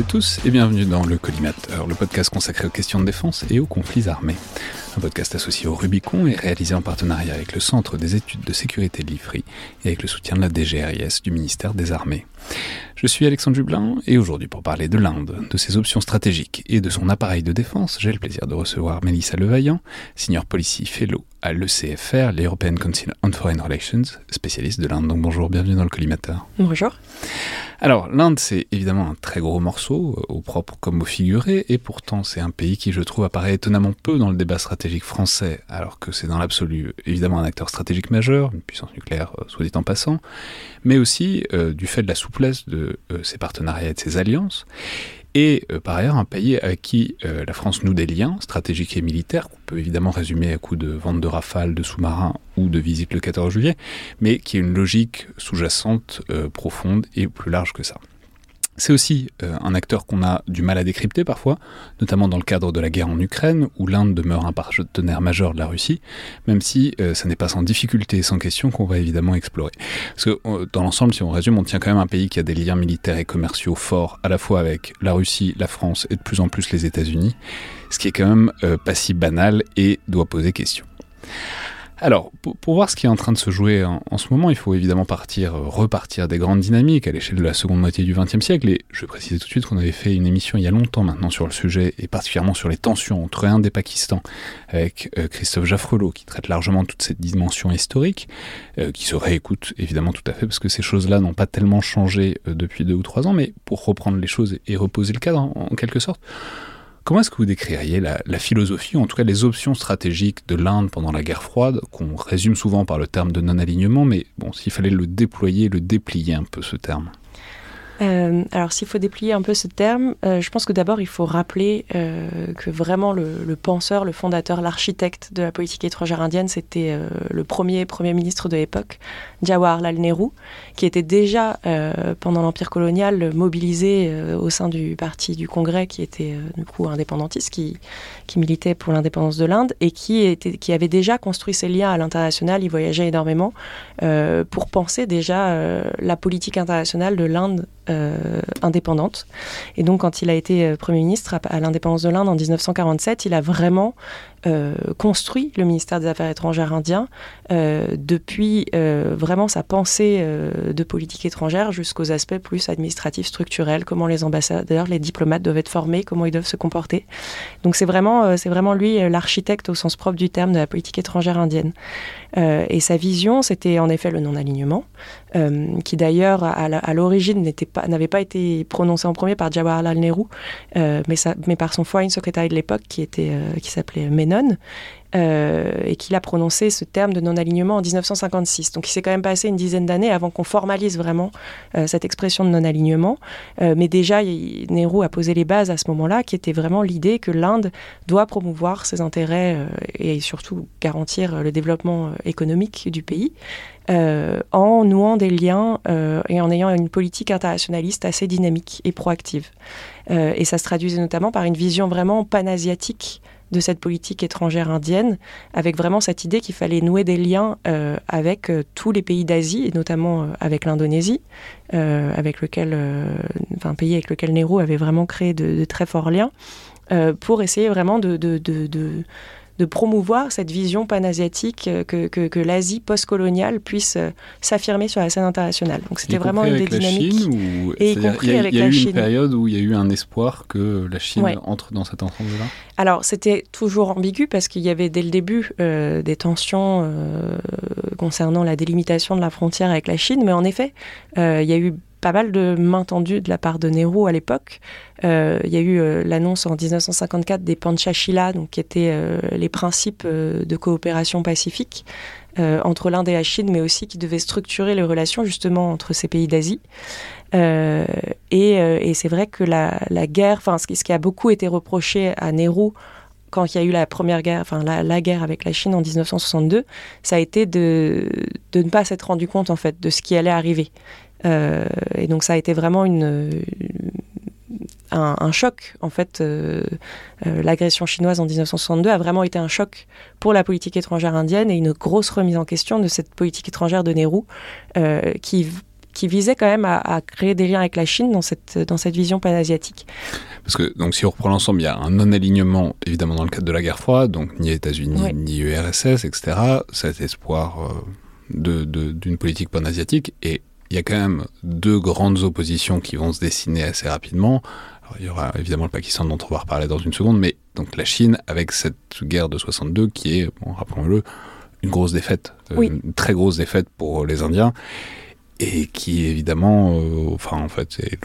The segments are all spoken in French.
et tous et bienvenue dans le Collimateur, le podcast consacré aux questions de défense et aux conflits armés. Un podcast associé au Rubicon et réalisé en partenariat avec le Centre des études de sécurité de l'IFRI et avec le soutien de la DGRIS du ministère des Armées. Je suis Alexandre Jublin et aujourd'hui pour parler de l'Inde, de ses options stratégiques et de son appareil de défense, j'ai le plaisir de recevoir Mélissa Levaillant, senior policy fellow à l'ECFR, l'European Council on Foreign Relations, spécialiste de l'Inde. Donc bonjour, bienvenue dans le collimateur. Bonjour. Alors l'Inde c'est évidemment un très gros morceau, euh, au propre comme au figuré, et pourtant c'est un pays qui je trouve apparaît étonnamment peu dans le débat stratégique français, alors que c'est dans l'absolu évidemment un acteur stratégique majeur, une puissance nucléaire euh, soit dit en passant, mais aussi euh, du fait de la de ses partenariats et de ses alliances et euh, par ailleurs un pays avec qui euh, la France noue des liens stratégiques et militaires, qu'on peut évidemment résumer à coup de vente de rafales, de sous-marins ou de visite le 14 juillet, mais qui a une logique sous-jacente euh, profonde et plus large que ça. C'est aussi euh, un acteur qu'on a du mal à décrypter parfois, notamment dans le cadre de la guerre en Ukraine, où l'Inde demeure un partenaire majeur de la Russie, même si euh, ce n'est pas sans difficulté et sans question qu'on va évidemment explorer. Parce que euh, dans l'ensemble, si on résume, on tient quand même un pays qui a des liens militaires et commerciaux forts, à la fois avec la Russie, la France et de plus en plus les États-Unis, ce qui est quand même pas si banal et doit poser question. Alors, pour, voir ce qui est en train de se jouer en, ce moment, il faut évidemment partir, euh, repartir des grandes dynamiques à l'échelle de la seconde moitié du XXe siècle. Et je préciser tout de suite qu'on avait fait une émission il y a longtemps maintenant sur le sujet, et particulièrement sur les tensions entre Inde et Pakistan, avec euh, Christophe Jaffrelot, qui traite largement toute cette dimension historique, euh, qui se réécoute évidemment tout à fait, parce que ces choses-là n'ont pas tellement changé depuis deux ou trois ans, mais pour reprendre les choses et, reposer le cadre en quelque sorte, Comment est-ce que vous décririez la, philosophie, ou en tout cas les options stratégiques de l'Inde pendant la guerre froide, qu'on résume souvent par le terme de non-alignement, mais bon, s'il fallait le déployer, le déplier un peu ce terme? Euh, alors s'il faut déplier un peu ce terme, euh, je pense que d'abord il faut rappeler euh, que vraiment le, penseur, le fondateur, l'architecte de la politique étrangère indienne, c'était le premier Premier ministre de l'époque, Jawaharlal Nehru, qui était déjà pendant l'Empire colonial mobilisé au sein du parti du Congrès, qui était du coup indépendantiste, qui, militait pour l'indépendance de l'Inde et qui, avait déjà construit ses liens à l'international, il voyageait énormément pour penser déjà la politique internationale de l'Inde indépendante. Et donc, quand il a été euh, Premier ministre à, l'indépendance de l'Inde en 1947, il a vraiment euh, construit le ministère des Affaires étrangères indien depuis vraiment sa pensée de politique étrangère jusqu'aux aspects plus administratifs, structurels, comment les ambassadeurs, les diplomates doivent être formés, comment ils doivent se comporter. Donc, c'est vraiment, c'est vraiment lui l'architecte au sens propre du terme de la politique étrangère indienne. et sa vision, c'était en effet le non-alignement, qui d'ailleurs à l'origine n'avait pas été prononcé en premier par Jawaharlal Nehru, euh, mais, par son foreign secretary de l'époque euh, qui s'appelait Menon. Euh, et qu'il a prononcé ce terme de non-alignement en 1956. Donc il s'est quand même passé une dizaine d'années avant qu'on formalise vraiment cette expression de non-alignement. mais déjà, Nehru a posé les bases à ce moment-là, qui était vraiment l'idée que l'Inde doit promouvoir ses intérêts et surtout garantir le développement économique du pays. Euh, en nouant des liens euh, et en ayant une politique internationaliste assez dynamique et proactive. Euh, et ça se traduisait notamment par une vision vraiment panasiatique de cette politique étrangère indienne, avec vraiment cette idée qu'il fallait nouer des liens avec tous les pays d'Asie, et notamment avec l'Indonésie, avec lequel, enfin, un pays avec lequel Nehru avait vraiment créé de, très forts liens, pour essayer vraiment de de promouvoir cette vision panasiatique euh, que, que, l'Asie postcoloniale puisse euh, s'affirmer sur la scène internationale. Donc c'était vraiment une des dynamiques. et y compris avec la Chine. Il y a eu une période où il y a eu un espoir que la Chine entre dans cet ensemble-là? Alors c'était toujours ambigu parce qu'il y avait dès le début euh, des tensions concernant la délimitation de la frontière avec la Chine, mais en effet, il y a eu pas mal de mains tendues de la part de Nehru à l'époque. Euh, il y a eu euh, l'annonce en 1954 des Panchashila, donc qui étaient euh, les principes de coopération pacifique entre l'Inde et la Chine, mais aussi qui devaient structurer les relations justement entre ces pays d'Asie. et, c'est vrai que la, guerre, enfin ce, qui a beaucoup été reproché à Nehru quand il y a eu la première guerre, enfin la, guerre avec la Chine en 1962, ça a été de, de ne pas s'être rendu compte en fait de ce qui allait arriver. Euh, et donc ça a été vraiment une, un, choc, en fait. Euh, euh, l'agression chinoise en 1962 a vraiment été un choc pour la politique étrangère indienne et une grosse remise en question de cette politique étrangère de Nehru, qui qui visait quand même à, créer des liens avec la Chine dans cette, dans cette vision panasiatique. Parce que donc si on reprend l'ensemble, il y a un non-alignement évidemment dans le cadre de la guerre froide, donc ni États-Unis ni URSS, etc. Cet espoir euh, d'une politique panasiatique et il y a quand même deux grandes oppositions qui vont se dessiner assez rapidement. il y aura évidemment le Pakistan dont on va reparler dans une seconde, mais donc la Chine avec cette guerre de 62 qui est, bon, rappelons-le, une grosse défaite, euh, une très grosse défaite pour les Indiens, et qui évidemment, euh, enfin en fait, c'est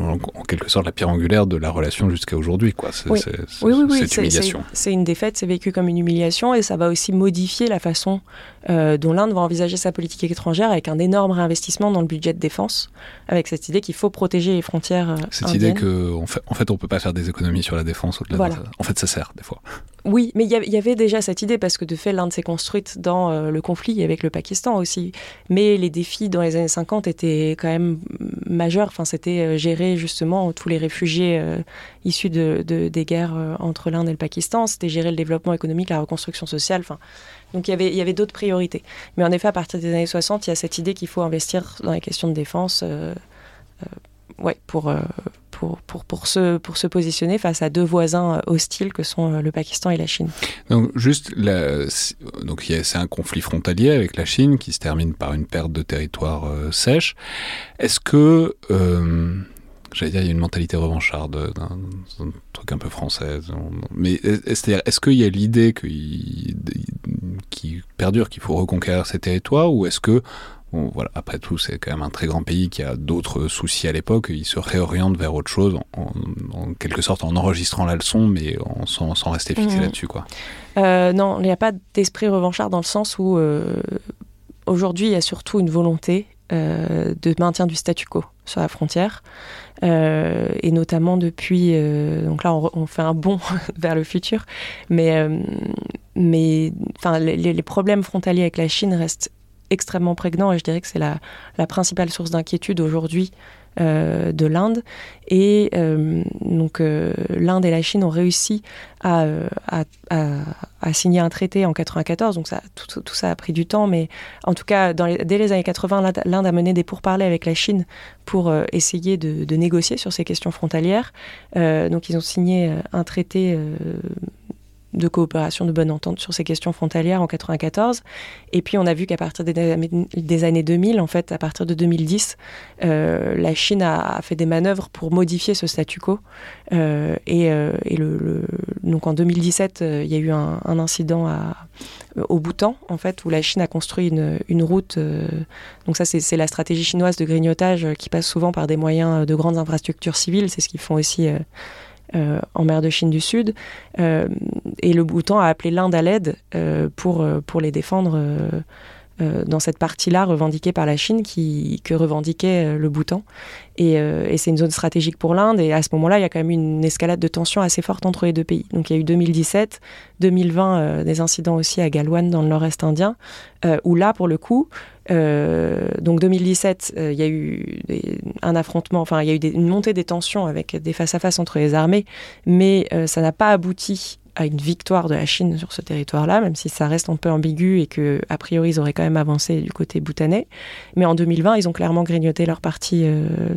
en, quelque sorte la pierre angulaire de la relation jusqu'à aujourd'hui, quoi. oui. oui, oui, humiliation. C'est une défaite, c'est vécu comme une humiliation, et ça va aussi modifier la façon dont l'Inde va envisager sa politique étrangère avec un énorme réinvestissement dans le budget de défense, avec cette idée qu'il faut protéger les frontières. cette idée qu'en fait, en fait, on peut pas faire des économies sur la défense. Au-delà En fait, ça sert des fois. Oui, mais il y, avait déjà cette idée parce que de fait, l'Inde s'est construite dans euh, le conflit avec le Pakistan aussi. Mais les défis dans les années 50 étaient quand même majeurs. Enfin, c'était euh, gérer justement tous les réfugiés euh, issus de, des guerres entre l'Inde et le Pakistan. C'était gérer le développement économique, la reconstruction sociale. Enfin, donc il y avait, d'autres priorités. Mais en effet, à partir des années 60, il y a cette idée qu'il faut investir dans les questions de défense. ouais, pour, pour, pour, pour, se, pour se positionner face à deux voisins euh, hostiles que sont euh, le Pakistan et la Chine. Donc, juste, donc c'est un conflit frontalier avec la Chine qui se termine par une perte de territoire euh, sèche. Est-ce que, j'allais dire, il y a une mentalité revancharde d'un truc un peu français, mais c'est-à-dire, est-ce qu'il y a l'idée qui, perdure qu'il faut reconquérir ces territoires ou est-ce que voilà, après tout, c'est quand même un très grand pays qui a d'autres soucis à l'époque. Il se réoriente vers autre chose, en, quelque sorte en enregistrant la leçon, mais en, sans, rester fixé mhm. là-dessus. quoi. Euh, non, il n'y a pas d'esprit revanchard dans le sens où euh, aujourd'hui, il y a surtout une volonté euh, de maintien du statu quo sur la frontière. et notamment depuis, donc là on, fait un bond vers le futur, mais, mais les, les, problèmes frontaliers avec la Chine restent extrêmement prégnant et je dirais que c'est la, la, principale source d'inquiétude aujourd'hui euh, de l'Inde. Et euh, donc euh, l'Inde et la Chine ont réussi à, signer un traité en 94, donc ça, tout, ça a pris du temps, mais en tout cas, dès les années 80, l'Inde a mené des pourparlers avec la Chine pour essayer de, de, négocier sur ces questions frontalières. donc ils ont signé un traité de coopération, de bonne entente sur ces questions frontalières en 94. Et puis on a vu qu'à partir des, années 2000, en fait, à partir de 2010, euh, la Chine a, fait des manœuvres pour modifier ce statu quo. Euh, et, euh, donc en 2017, il y a eu un, incident au Bhoutan, en fait, où la Chine a construit une, une route. donc ça, c'est la stratégie chinoise de grignotage qui passe souvent par des moyens de grandes infrastructures civiles. C'est ce qu'ils font aussi euh, en mer de Chine du Sud. Euh, et le Bhoutan a appelé l'Inde à l'aide euh, pour, pour les défendre dans cette partie-là revendiquée par la Chine qui, que revendiquait le Bhoutan. Et, et c'est une zone stratégique pour l'Inde. Et à ce moment-là, il y a quand même une escalade de tensions assez forte entre les deux pays. Donc il y a eu 2017, 2020, des incidents aussi à Galwan dans le nord-est indien, où là, pour le coup, euh, donc 2017, euh, il y a eu un affrontement, enfin il y a eu une montée des tensions avec des face-à-face entre les armées, mais euh, ça n'a pas abouti à une victoire de la Chine sur ce territoire-là, même si ça reste un peu ambigu et que a priori ils auraient quand même avancé du côté bhoutanais. Mais en 2020, ils ont clairement grignoté leur partie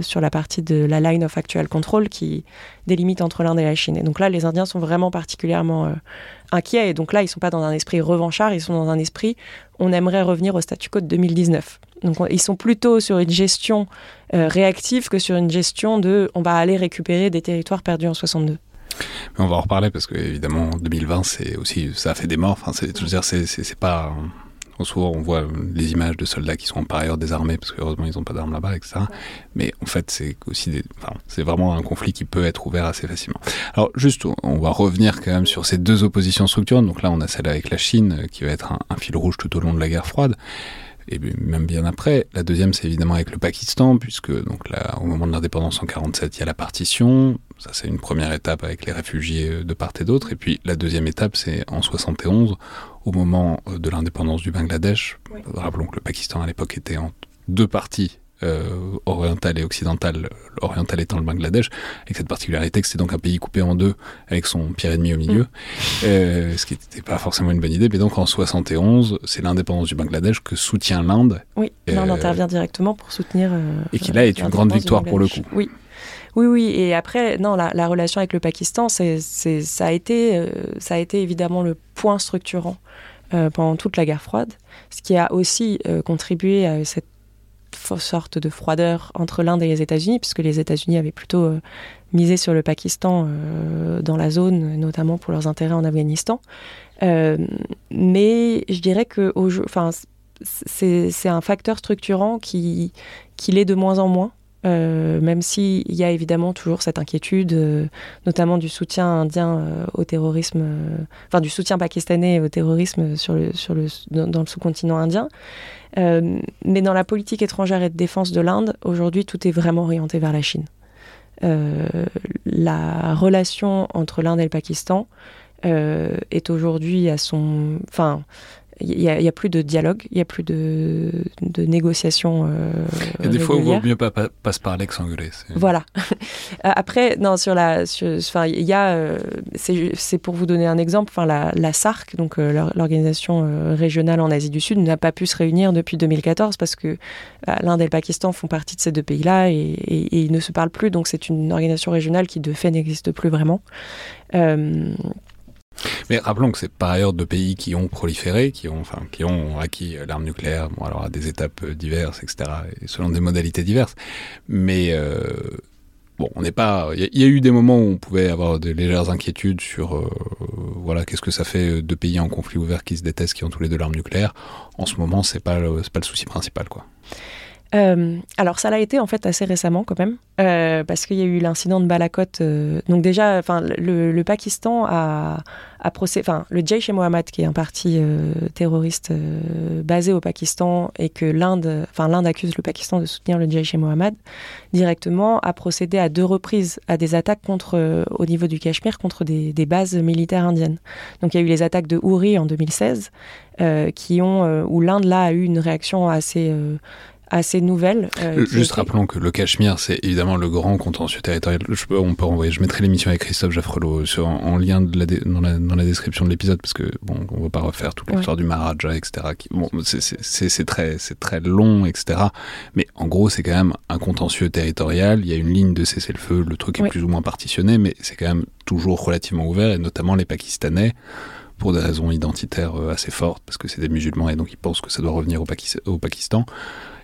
sur la partie de la line of actual control qui délimite entre l'Inde et la Chine. Et donc là, les Indiens sont vraiment particulièrement inquiets. Et donc là, ils sont pas dans un esprit revanchard, ils sont dans un esprit on aimerait revenir au statu quo de 2019. Donc ils sont plutôt sur une gestion euh, réactive que sur une gestion de on va aller récupérer des territoires perdus en 62. Mais on va en reparler parce que évidemment 2020 c'est aussi ça a fait des morts. Enfin c'est je veux dire c'est pas souvent on voit les images de soldats qui sont par ailleurs désarmés parce que heureusement ils n'ont pas d'armes là-bas, etc. Mais en fait, c'est aussi des, enfin, c'est vraiment un conflit qui peut être ouvert assez facilement. Alors juste, on va revenir quand même sur ces deux oppositions structurantes. Donc là, on a celle avec la Chine qui va être un, fil rouge tout au long de la guerre froide et même bien après. La deuxième, c'est évidemment avec le Pakistan, puisque donc là, au moment de l'indépendance en 47, il y a la partition. Ça, c'est une première étape avec les réfugiés euh, de part et d'autre. Et puis la deuxième étape, c'est en 71, au moment euh, de l'indépendance du Bangladesh. Rappelons que le Pakistan à l'époque était en deux parties euh, orientale et occidentale, orientale étant le Bangladesh, avec cette particularité que c'est donc un pays coupé en deux avec son pire ennemi au milieu, mm. euh, ce qui n'était pas forcément une bonne idée. Mais donc en 71, c'est l'indépendance du Bangladesh que soutient l'Inde. Oui, l'Inde intervient directement pour soutenir. et qui là est une grande victoire pour le coup. Oui. Oui, oui. Et après, non, la, relation avec le Pakistan, c'est, ça, a été, ça a été évidemment le point structurant pendant toute la guerre froide, ce qui a aussi contribué à cette sorte de froideur entre l'Inde et les États-Unis, puisque les États-Unis avaient plutôt euh, misé sur le Pakistan euh, dans la zone, notamment pour leurs intérêts en Afghanistan. Euh, mais je dirais que c'est un facteur structurant qui, qui l'est de moins en moins. Même s'il y a évidemment toujours cette inquiétude, notamment du soutien indien au terrorisme, enfin du soutien pakistanais au terrorisme sur le, sur le, dans le sous-continent indien. Euh, mais dans la politique étrangère et de défense de l'Inde, aujourd'hui, tout est vraiment orienté vers la Chine. Euh, la relation entre l'Inde et le Pakistan euh, est aujourd'hui à son... Enfin, il n'y a, plus de dialogue, il n'y a plus de, de négociation. Euh, des fois, il vaut mieux pas, pas, se parler que s'engueuler. Voilà. Après, non, sur la, enfin, il y a, euh, c'est pour vous donner un exemple, enfin, la, la SARC, donc euh, l'organisation euh, régionale en Asie du Sud, n'a pas pu se réunir depuis 2014 parce que l'Inde et le Pakistan font partie de ces deux pays-là et, et, ils ne se parlent plus. Donc, c'est une organisation régionale qui, de fait, n'existe plus vraiment. Mais rappelons que c'est par ailleurs deux pays qui ont proliféré, qui ont, enfin, qui ont acquis l'arme nucléaire, bon, alors à des étapes diverses, etc., et selon des modalités diverses. Mais euh, bon, on n'est pas. Il y, a eu des moments où on pouvait avoir de légères inquiétudes sur, euh, voilà, qu'est-ce que ça fait deux pays en conflit ouvert qui se détestent, qui ont tous les deux l'arme nucléaire. En ce moment, c'est pas, pas le souci principal, quoi. Euh, alors ça l'a été en fait assez récemment quand même, euh, parce qu'il y a eu l'incident de Balakot. Euh, donc déjà, enfin le, Pakistan a, a procédé, enfin le Jaish-e-Mohammed qui est un parti terroriste basé au Pakistan et que l'Inde, enfin l'Inde accuse le Pakistan de soutenir le Jaish-e-Mohammed directement, a procédé à deux reprises à des attaques contre, au niveau du Cachemire contre des, des, bases militaires indiennes. Donc il y a eu les attaques de Uri en 2016, qui ont où l'Inde là a eu une réaction assez assez nouvelle. Euh, juste rappelons que le Cachemire, c'est évidemment le grand contentieux territorial. Je on peut envoyer, je mettrai l'émission avec Christophe Jaffrelot sur, en, lien de la, dans, la, dans, la, description de l'épisode, parce que bon, on ne va pas refaire toute l'histoire du Maharaja, etc. Qui, bon, c'est très, très long, etc. Mais en gros, c'est quand même un contentieux territorial. Il y a une ligne de cessez-le-feu, le truc est plus ou moins partitionné, mais c'est quand même toujours relativement ouvert, et notamment les Pakistanais pour des raisons identitaires euh, assez fortes, parce que c'est des musulmans et donc ils pensent que ça doit revenir au Pakistan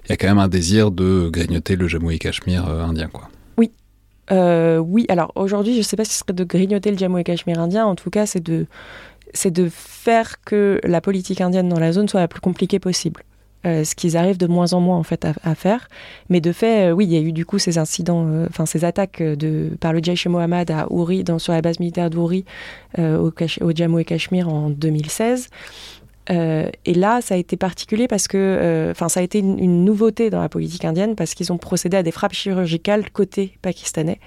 il y a quand même un désir de grignoter le Jammu et Cachemire euh, indien, quoi. Oui. Euh, oui, alors aujourd'hui, je ne sais pas si ce serait de grignoter le Jammu et Cachemire indien. En tout cas, c'est de, c'est de faire que la politique indienne dans la zone soit la plus compliquée possible. Euh, ce qu'ils arrivent de moins en moins en fait à, faire. Mais de fait, oui, il y a eu du coup ces incidents, enfin ces attaques de, par le Jaish Mohammed à Uri, dans, sur la base militaire d'Uri au, au Jammu et Cachemire en 2016. Euh, et là, ça a été particulier parce que, euh, enfin, ça a été une, nouveauté dans la politique indienne parce qu'ils ont procédé à des frappes chirurgicales côté pakistanais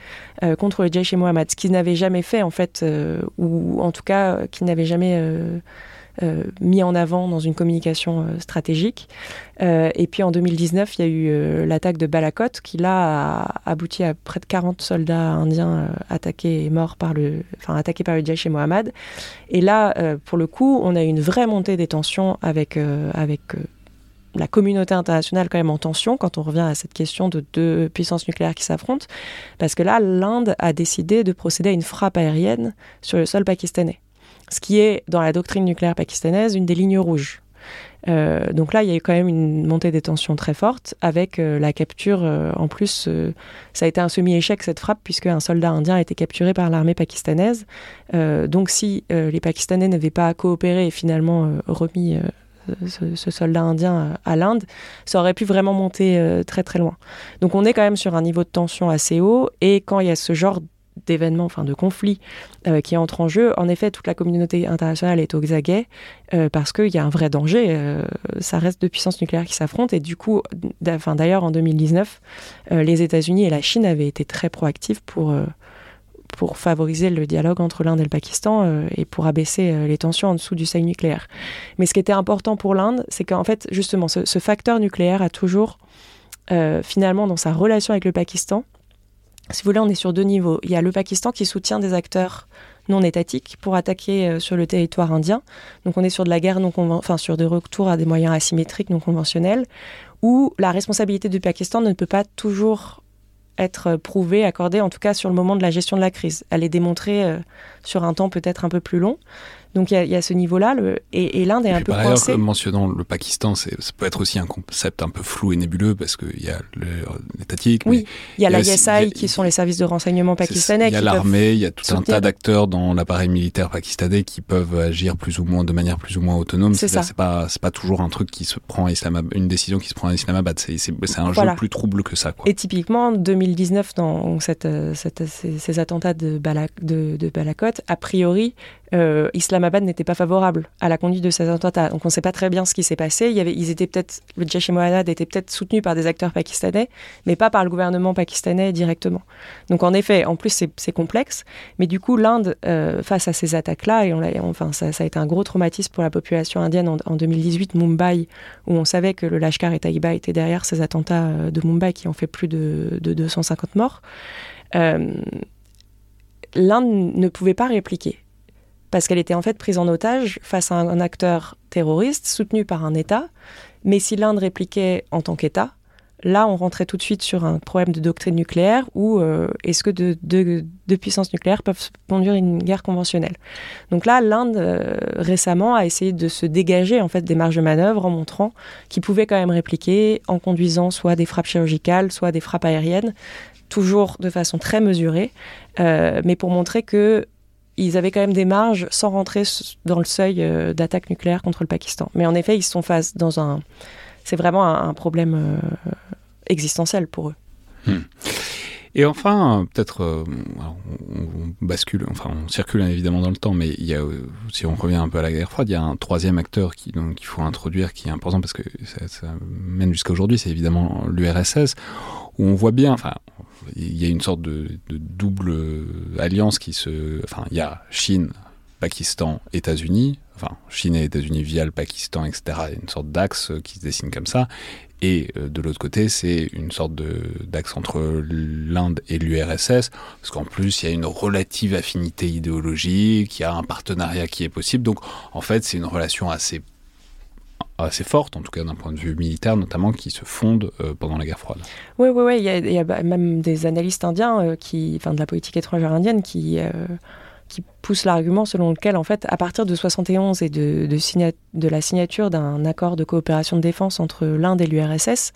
euh, contre le Jaish e Mohammed, ce qu'ils n'avaient jamais fait en fait, ou en tout cas qu'ils n'avaient jamais euh, mis en avant dans une communication euh, stratégique. Euh, et puis en 2019, il y a eu l'attaque de Balakot qui là a abouti à près de 40 soldats indiens attaqués et morts par le, enfin attaqués par le et Mohammed. Et là, pour le coup, on a eu une vraie montée des tensions avec avec la communauté internationale quand même en tension quand on revient à cette question de deux puissances nucléaires qui s'affrontent, parce que là, l'Inde a décidé de procéder à une frappe aérienne sur le sol pakistanais ce qui est, dans la doctrine nucléaire pakistanaise, une des lignes rouges. Euh, donc là, il y a eu quand même une montée des tensions très forte avec euh, la capture. Euh, en plus, ça a été un semi-échec cette frappe puisque un soldat indien a été capturé par l'armée pakistanaise. donc si les Pakistanais n'avaient pas coopéré et finalement remis ce, ce, soldat indien à l'Inde, ça aurait pu vraiment monter très très loin. Donc on est quand même sur un niveau de tension assez haut et quand il y a ce genre d'événements, enfin de conflits euh, qui entrent en jeu, en effet, toute la communauté internationale est au xaguet euh, parce qu'il y a un vrai danger. Euh, ça reste deux puissances nucléaires qui s'affrontent et du coup, d'ailleurs en 2019, les États-Unis et la Chine avaient été très proactifs pour pour favoriser le dialogue entre l'Inde et le Pakistan et pour abaisser les tensions en dessous du seuil nucléaire. Mais ce qui était important pour l'Inde, c'est qu'en fait, justement, ce, facteur nucléaire a toujours finalement, dans sa relation avec le Pakistan, si vous voulez, on est sur deux niveaux. Il y a le Pakistan qui soutient des acteurs non étatiques pour attaquer sur le territoire indien. Donc on est sur de la guerre non enfin sur des retours à des moyens asymétriques non conventionnels, où la responsabilité du Pakistan ne peut pas toujours être prouvée, accordée, en tout cas sur le moment de la gestion de la crise. Elle est démontrée sur un temps peut-être un peu plus long. Donc il y, a ce niveau-là, et, et l'Inde est un peu par coincée. Ailleurs, mentionnant le Pakistan, ça peut être aussi un concept un peu flou et nébuleux parce qu'il y a l'étatique. Oui, il y a l'ISI qui sont les services de renseignement pakistanais. Il y a l'armée, il y a tout un tas d'acteurs dans l'appareil militaire pakistanais qui peuvent agir plus ou moins de manière plus ou moins autonome. C'est ça. C'est pas, pas toujours un truc qui se prend à Islamabad, une décision qui se prend à Islamabad. C'est un jeu plus trouble que ça. Quoi. Et typiquement, 2019, dans cette, cette, ces, attentats de, Balak, de, de Balakot, a priori, euh, Islamabad n'était pas favorable à la conduite de ces attentats. Donc on ne sait pas très bien ce qui s'est passé. Il y avait, ils étaient peut-être, le Jaish e Mohammed était peut-être soutenu par des acteurs pakistanais, mais pas par le gouvernement pakistanais directement. Donc en effet, en plus c'est complexe, mais du coup l'Inde, euh, face à ces attaques-là, et on enfin ça, a été un gros traumatisme pour la population indienne en, 2018, Mumbai, où on savait que le Lashkar et Taiba étaient derrière ces attentats euh, de Mumbai qui ont fait plus de, de 250 morts. L'Inde ne pouvait pas répliquer parce qu'elle était en fait prise en otage face à un, acteur terroriste soutenu par un État. Mais si l'Inde répliquait en tant qu'État, là, on rentrait tout de suite sur un problème de doctrine nucléaire où euh, est-ce que deux de, puissances nucléaires peuvent conduire une guerre conventionnelle? Donc là, l'Inde, euh, récemment, a essayé de se dégager en fait des marges de manœuvre en montrant qu'il pouvait quand même répliquer en conduisant soit des frappes chirurgicales, soit des frappes aériennes, toujours de façon très mesurée, euh, mais pour montrer que ils avaient quand même des marges sans rentrer dans le seuil euh, d'attaque nucléaire contre le Pakistan. Mais en effet, ils sont face dans un. C'est vraiment un, problème euh, existentiel pour eux. Hmm. Et enfin, peut-être, euh, on, bascule, enfin, on circule évidemment dans le temps, mais il y a, si on revient un peu à la guerre froide, il y a un troisième acteur qui, donc, qu'il faut introduire, qui est important parce que ça, mène jusqu'à aujourd'hui, c'est évidemment l'URSS, où on voit bien, enfin, il y a une sorte de, double alliance qui se. Enfin, il y a Chine, Pakistan, États-Unis, enfin, Chine et États-Unis via le Pakistan, etc. Une sorte d'axe qui se dessine comme ça. Et euh, de l'autre côté, c'est une sorte d'axe entre l'Inde et l'URSS, parce qu'en plus, il y a une relative affinité idéologique, il y a un partenariat qui est possible. Donc, en fait, c'est une relation assez assez forte, en tout cas d'un point de vue militaire notamment, qui se fonde euh, pendant la guerre froide. Oui, oui, oui. Il y a, même des analystes indiens, euh, qui, enfin de la politique étrangère indienne, qui, qui poussent l'argument selon lequel, en fait, à partir de 71 et de, la signature d'un accord de coopération de défense entre l'Inde et l'URSS,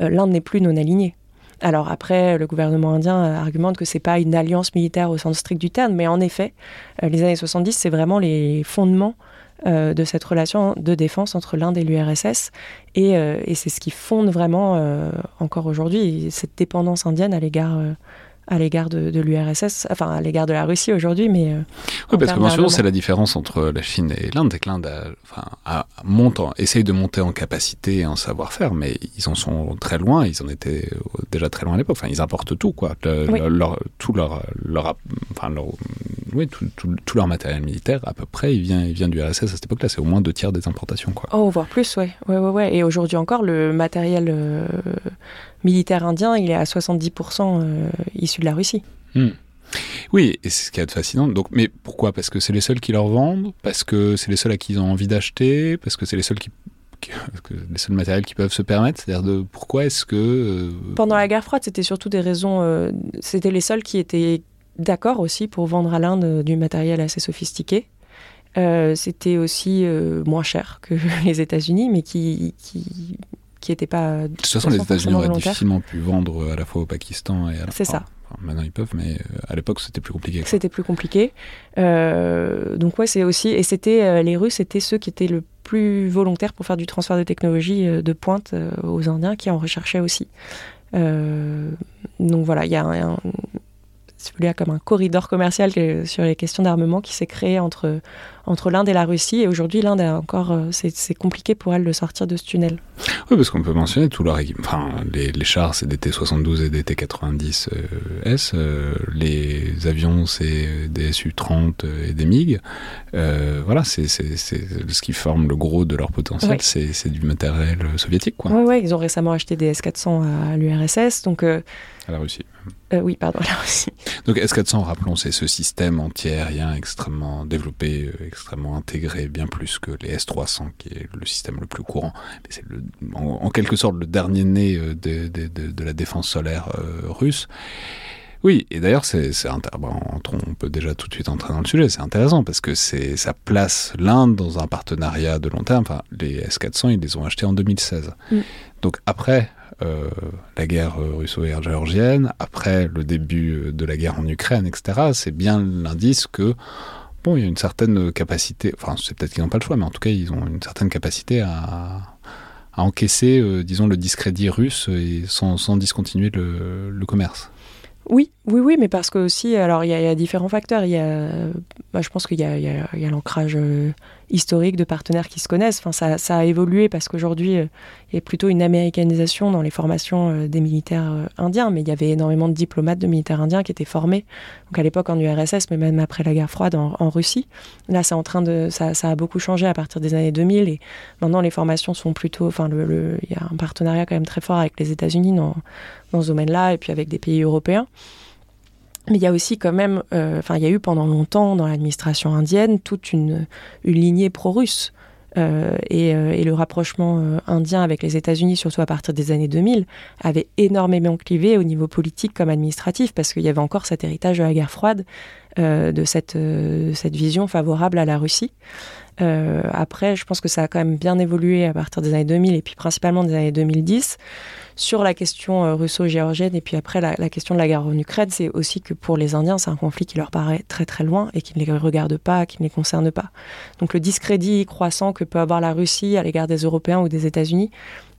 l'Inde n'est plus non alignée. Alors après, le gouvernement indien argumente que c'est pas une alliance militaire au sens strict du terme, mais en effet, les années 70, c'est vraiment les fondements euh, de cette relation de défense entre l'Inde et l'URSS. Euh, et, c'est ce qui fonde vraiment, euh, encore aujourd'hui, cette dépendance indienne à l'égard à l'égard de, l'URSS, enfin à l'égard de la Russie aujourd'hui, mais... Euh, oui, parce que bien c'est la différence entre la Chine et l'Inde, c'est que l'Inde enfin, monte essaye de monter en capacité et en savoir-faire, mais ils en sont très loin, ils en étaient déjà très loin à l'époque, enfin ils importent tout, quoi, leur, tout leur, leur, enfin, leur, oui, tout, tout, leur matériel militaire, à peu près, il vient, il vient du RSS à cette époque-là, c'est au moins deux tiers des importations, quoi. Oh, voire plus, ouais, ouais, ouais, ouais. et aujourd'hui encore, le matériel... Euh, militaire indien, il est à 70% euh, issu de la Russie. Hmm. Oui, et c'est ce qui est fascinant. Donc, mais pourquoi? Parce que c'est les seuls qui leur vendent? Parce que c'est les seuls à qui ils ont envie d'acheter? Parce que c'est les seuls qui, les seuls matériels qui peuvent se permettre? C'est-à-dire de pourquoi est-ce que euh, pendant la guerre froide, c'était surtout des raisons. Euh, c'était les seuls qui étaient d'accord aussi pour vendre à l'Inde du matériel assez sophistiqué. c'était aussi moins cher que les États-Unis, mais qui, qui qui n'était pas. De toute façon, les États-Unis auraient difficilement pu vendre à la fois au Pakistan et à la C'est ça. maintenant ils peuvent, mais euh, à l'époque c'était plus compliqué. C'était plus compliqué. Euh, donc ouais, c'est aussi et c'était euh, les Russes étaient ceux qui étaient le plus volontaires pour faire du transfert de technologie de pointe aux Indiens qui en recherchaient aussi. donc voilà, il y a un, un comme un corridor commercial sur les questions d'armement qui s'est créé entre, entre l'Inde et la Russie. Et aujourd'hui, l'Inde a encore, c'est compliqué pour elle de sortir de ce tunnel. Oui, parce qu'on peut mentionner tout leur. Enfin, les, les chars, c'est des T-72 et des T-90S. les avions, c'est des Su-30 et des MiG. voilà, c'est ce qui forme le gros de leur potentiel, c'est du matériel soviétique. Oui, ouais, ils ont récemment acheté des S-400 à l'URSS. Donc, à la Russie. Euh, oui, pardon, là aussi. Donc S400, rappelons, c'est ce système anti-aérien extrêmement développé, euh, extrêmement intégré, bien plus que les S300, qui est le système le plus courant. C'est en, quelque sorte le dernier né euh, de, de, de, la défense solaire russe? Oui, et d'ailleurs, c'est, on peut déjà tout de suite entrer dans le sujet. C'est intéressant parce que c'est, ça place l'Inde dans un partenariat de long terme. Enfin, les S400, ils les ont achetés en 2016. Mm. Donc après euh, la guerre euh, russo-géorgienne, après le début euh, de la guerre en Ukraine, etc., c'est bien l'indice que bon, il y a une certaine capacité, enfin c'est peut-être qu'ils n'ont pas le choix, mais en tout cas ils ont une certaine capacité à, encaisser, disons, le discrédit russe et sans, discontinuer le commerce. Oui, oui, oui, mais parce que aussi, alors il y, a différents facteurs. Y a, bah, je pense qu'il y a, l'ancrage historique de partenaires qui se connaissent. Enfin, ça, a évolué parce qu'aujourd'hui, euh, il y a plutôt une américanisation dans les formations euh, des militaires indiens, mais il y avait énormément de diplomates de militaires indiens qui étaient formés. Donc à l'époque en URSS, mais même après la guerre froide en, Russie. Là, c'est en train de, ça, a beaucoup changé à partir des années 2000 et maintenant les formations sont plutôt, enfin, le, il y a un partenariat quand même très fort avec les États-Unis dans, dans ce domaine-là et puis avec des pays européens. Mais il y a aussi quand même, euh, enfin, il y a eu pendant longtemps dans l'administration indienne toute une, lignée pro-russe. Euh, euh, et, le rapprochement indien avec les États-Unis, surtout à partir des années 2000, avait énormément clivé au niveau politique comme administratif, parce qu'il y avait encore cet héritage de la guerre froide, de cette, cette vision favorable à la Russie. après, je pense que ça a quand même bien évolué à partir des années 2000 et puis principalement des années 2010 sur la question euh, russo-géorgienne et puis après la, question de la guerre en Ukraine, c'est aussi que pour les Indiens, c'est un conflit qui leur paraît très très loin et qui ne les regarde pas, qui ne les concerne pas. Donc le discrédit croissant que peut avoir la Russie à l'égard des Européens ou des États-Unis,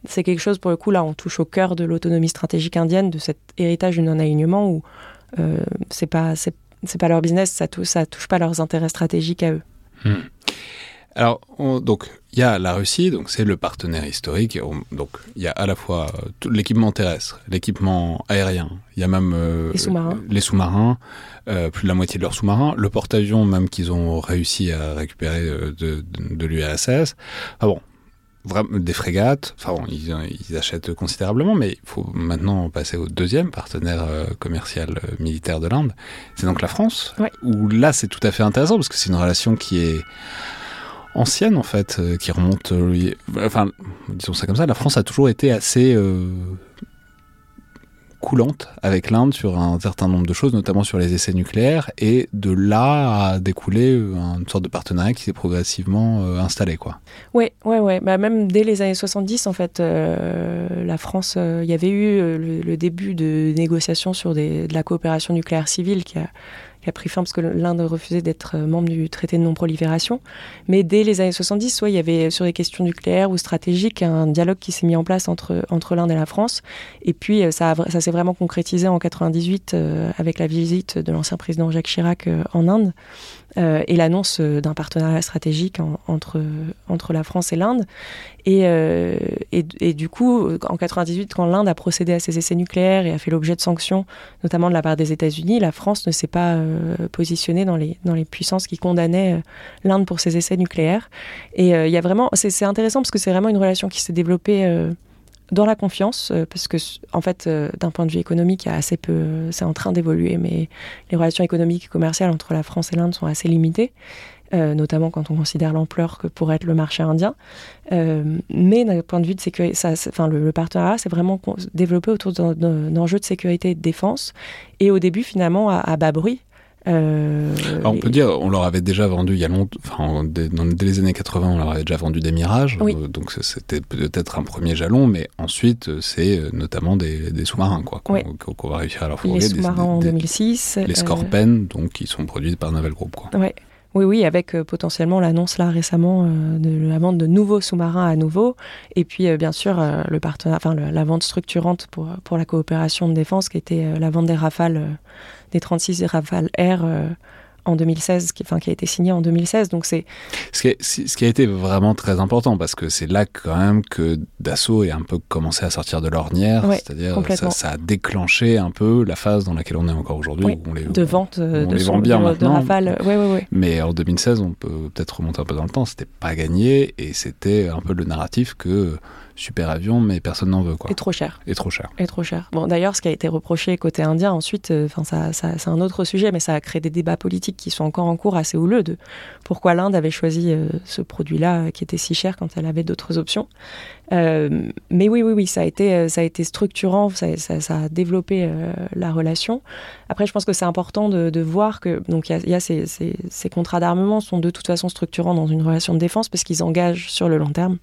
c'est quelque chose pour le coup là, on touche au cœur de l'autonomie stratégique indienne, de cet héritage du non-alignement où euh, c'est pas c'est pas leur business, ça touche, ça touche pas leurs intérêts stratégiques à eux. Hmm. Alors, donc, il y a la Russie, donc c'est le partenaire historique. Donc, il y a à la fois tout l'équipement terrestre, l'équipement aérien, il y a même euh, les sous-marins, euh, plus de la moitié de leurs sous-marins, le porte-avions même qu'ils ont réussi à récupérer euh, de, de, l'URSS. Ah bon, des frégates. Enfin bon, ils, achètent considérablement, mais il faut maintenant passer au deuxième partenaire commercial militaire de l'Inde. C'est donc la France. Où là, c'est tout à fait intéressant parce que c'est une relation qui est ancienne en fait, euh, qui remonte. Euh, enfin, disons ça comme ça, la France a toujours été assez euh, coulante avec l'Inde sur un certain nombre de choses, notamment sur les essais nucléaires, et de là a découlé une sorte de partenariat qui s'est progressivement installé, quoi. Ouais, ouais, ouais. Bah, même dès les années 70, en fait, la France, il y avait eu le, début de négociations sur de la coopération nucléaire civile qui a qui a pris fin parce que l'Inde refusait d'être euh, membre du traité de non-prolifération. Mais dès les années 70, soit il y avait sur les questions nucléaires ou stratégiques un dialogue qui s'est mis en place entre, entre l'Inde et la France. Et puis euh, ça, ça s'est vraiment concrétisé en 98 euh, avec la visite de l'ancien président Jacques Chirac en Inde. Euh, et l'annonce euh, d'un partenariat stratégique entre, entre la France et l'Inde. Et, euh, et, du coup, en 98, quand l'Inde a procédé à ses essais nucléaires et a fait l'objet de sanctions, notamment de la part des États-Unis, la France ne s'est pas positionnée dans les, dans les puissances qui condamnaient l'Inde pour ses essais nucléaires. Et il y a vraiment, c'est intéressant parce que c'est vraiment une relation qui s'est développée dans la confiance, euh, parce que en fait, euh, d'un point de vue économique, il y a assez peu, c'est en train d'évoluer, mais les relations économiques et commerciales entre la France et l'Inde sont assez limitées. Euh, notamment quand on considère l'ampleur que pourrait être le marché indien. mais d'un point de vue de sécurité, ça, enfin, le, partenariat s'est vraiment développé autour d'enjeux de sécurité et de défense. Et au début, finalement, à bas bruit, euh, on peut dire, on leur avait déjà vendu il y a longtemps, enfin, dès, les années 80, on leur avait déjà vendu des Mirages, euh, donc c'était peut-être un premier jalon, mais ensuite euh, c'est notamment des, sous-marins quoi, qu'on va réussir à leur fournir. Les sous-marins en 2006. Les Scorpen, donc qui sont produits par Naval Group. Quoi. Oui, oui, avec potentiellement l'annonce là récemment de la vente de nouveaux sous-marins à nouveau, et puis bien sûr le partenaire, enfin la vente structurante pour pour la coopération de défense qui était la vente des Rafales des 36 Rafale Air euh, en 2016, qui, enfin, qui a été signé en 2016. Donc c'est ce, ce, qui a été vraiment très important parce que c'est là quand même que Dassault est un peu commencé à sortir de l'ornière, c'est-à-dire ça, ça, a déclenché un peu la phase dans laquelle on est encore aujourd'hui. de vente euh, de, vend bien de, Rafale. Mais en 2016, on peut peut-être remonter un peu dans le temps, c'était pas gagné et c'était un peu le narratif que super avion, mais personne n'en veut. Quoi. Et trop cher. Et trop cher. Et trop cher. Bon, d'ailleurs, ce qui a été reproché côté indien, ensuite, euh, enfin, ça, ça c'est un autre sujet, mais ça a créé des débats politiques qui sont encore en cours assez houleux de pourquoi l'Inde avait choisi euh, ce produit-là qui était si cher quand elle avait d'autres options. Euh, mais oui, oui, oui, ça a été, ça a été structurant, ça, a développé la relation. Après, je pense que c'est important de, voir que donc il y a, ces, contrats d'armement sont de toute façon structurants dans une relation de défense parce qu'ils engagent sur le long terme.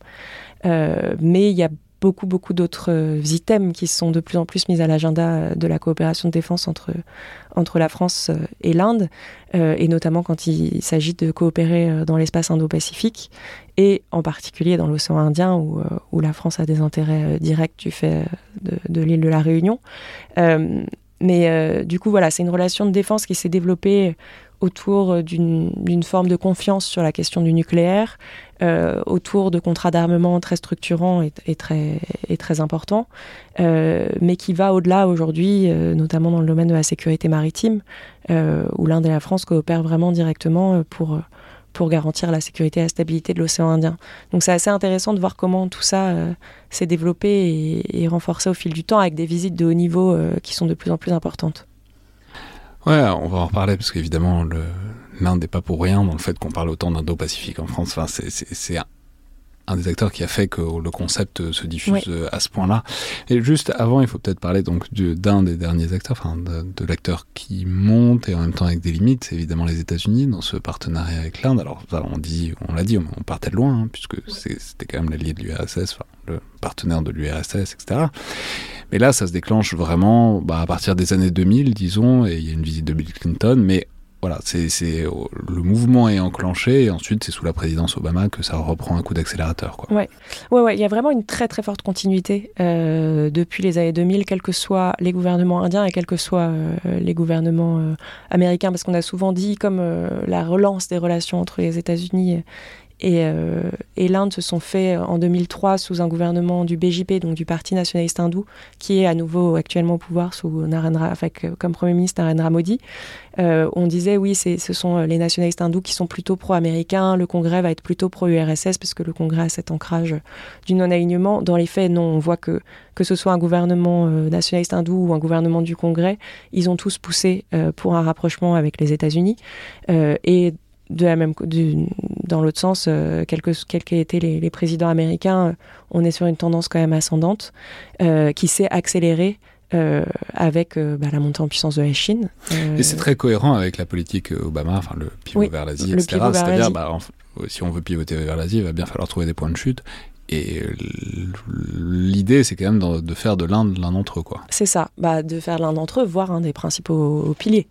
Euh, mais il y a beaucoup, beaucoup d'autres euh, items qui sont de plus en plus mis à l'agenda euh, de la coopération de défense entre, entre la France et l'Inde, et notamment quand il s'agit de coopérer dans l'espace Indo-Pacifique, et en particulier dans l'océan Indien, où, où, la France a des intérêts directs du fait de, de l'île de la Réunion. mais du coup, voilà, c'est une relation de défense qui s'est développée autour d'une forme de confiance sur la question du nucléaire, euh, autour de contrats d'armement très structurants et, très, importants, euh, mais qui va au-delà aujourd'hui, euh, notamment dans le domaine de la sécurité maritime, où l'Inde et la France coopèrent vraiment directement pour, garantir la sécurité et la stabilité de l'océan Indien. Donc c'est assez intéressant de voir comment tout ça s'est développé et, renforcé au fil du temps avec des visites de haut niveau qui sont de plus en plus importantes. Ouais, on va en reparler parce qu'évidemment, l'Inde n'est pas pour rien dans le fait qu'on parle autant d'Indo-Pacifique en France. Enfin, c'est un des acteurs qui a fait que le concept se diffuse euh, à ce point-là. Et juste avant, il faut peut-être parler donc d'un des derniers acteurs, enfin de, l'acteur qui monte et en même temps avec des limites, c'est évidemment les États-Unis dans ce partenariat avec l'Inde. Alors on dit, on l'a dit, on, partait de loin hein, puisque c'était quand même l'allié de l'URSS, le partenaire de l'URSS, etc. Mais là, ça se déclenche vraiment bah, à partir des années 2000, disons, et il y a une visite de Bill Clinton, mais voilà, c'est le mouvement est enclenché et ensuite c'est sous la présidence Obama que ça reprend un coup d'accélérateur. Quoi. Ouais. ouais, ouais, il y a vraiment une très très forte continuité euh, depuis les années 2000, quels que soient les gouvernements indiens et quels que soient euh, les gouvernements euh, américains, parce qu'on a souvent dit comme la relance des relations entre les États-Unis et, euh, et l'Inde se sont faits en 2003 sous un gouvernement du BJP, donc du Parti nationaliste hindou, qui est à nouveau actuellement au pouvoir sous Narendra, avec, comme Premier ministre Narendra Modi. Euh, on disait oui, ce sont les nationalistes hindous qui sont plutôt pro-américains, le Congrès va être plutôt pro-URSS parce que le Congrès a cet ancrage du non-alignement. Dans les faits, non, on voit que que ce soit un gouvernement euh, nationaliste hindou ou un gouvernement du Congrès, ils ont tous poussé euh, pour un rapprochement avec les États-Unis. et de la même, du, dans l'autre sens, euh, quels qu'aient été les, les, présidents américains, euh, on est sur une tendance quand même ascendante euh, qui s'est accélérée euh, avec euh, bah, la montée en puissance de la Chine. Et c'est très cohérent avec la politique Obama, enfin le pivot vers l'Asie, etc. C'est-à-dire, bah, si on veut pivoter vers l'Asie, il va bien falloir trouver des points de chute. Et l'idée, c'est quand même de, faire de l'Inde l'un d'entre eux. C'est ça, bah, de faire l'un d'entre eux, voire un des principaux piliers.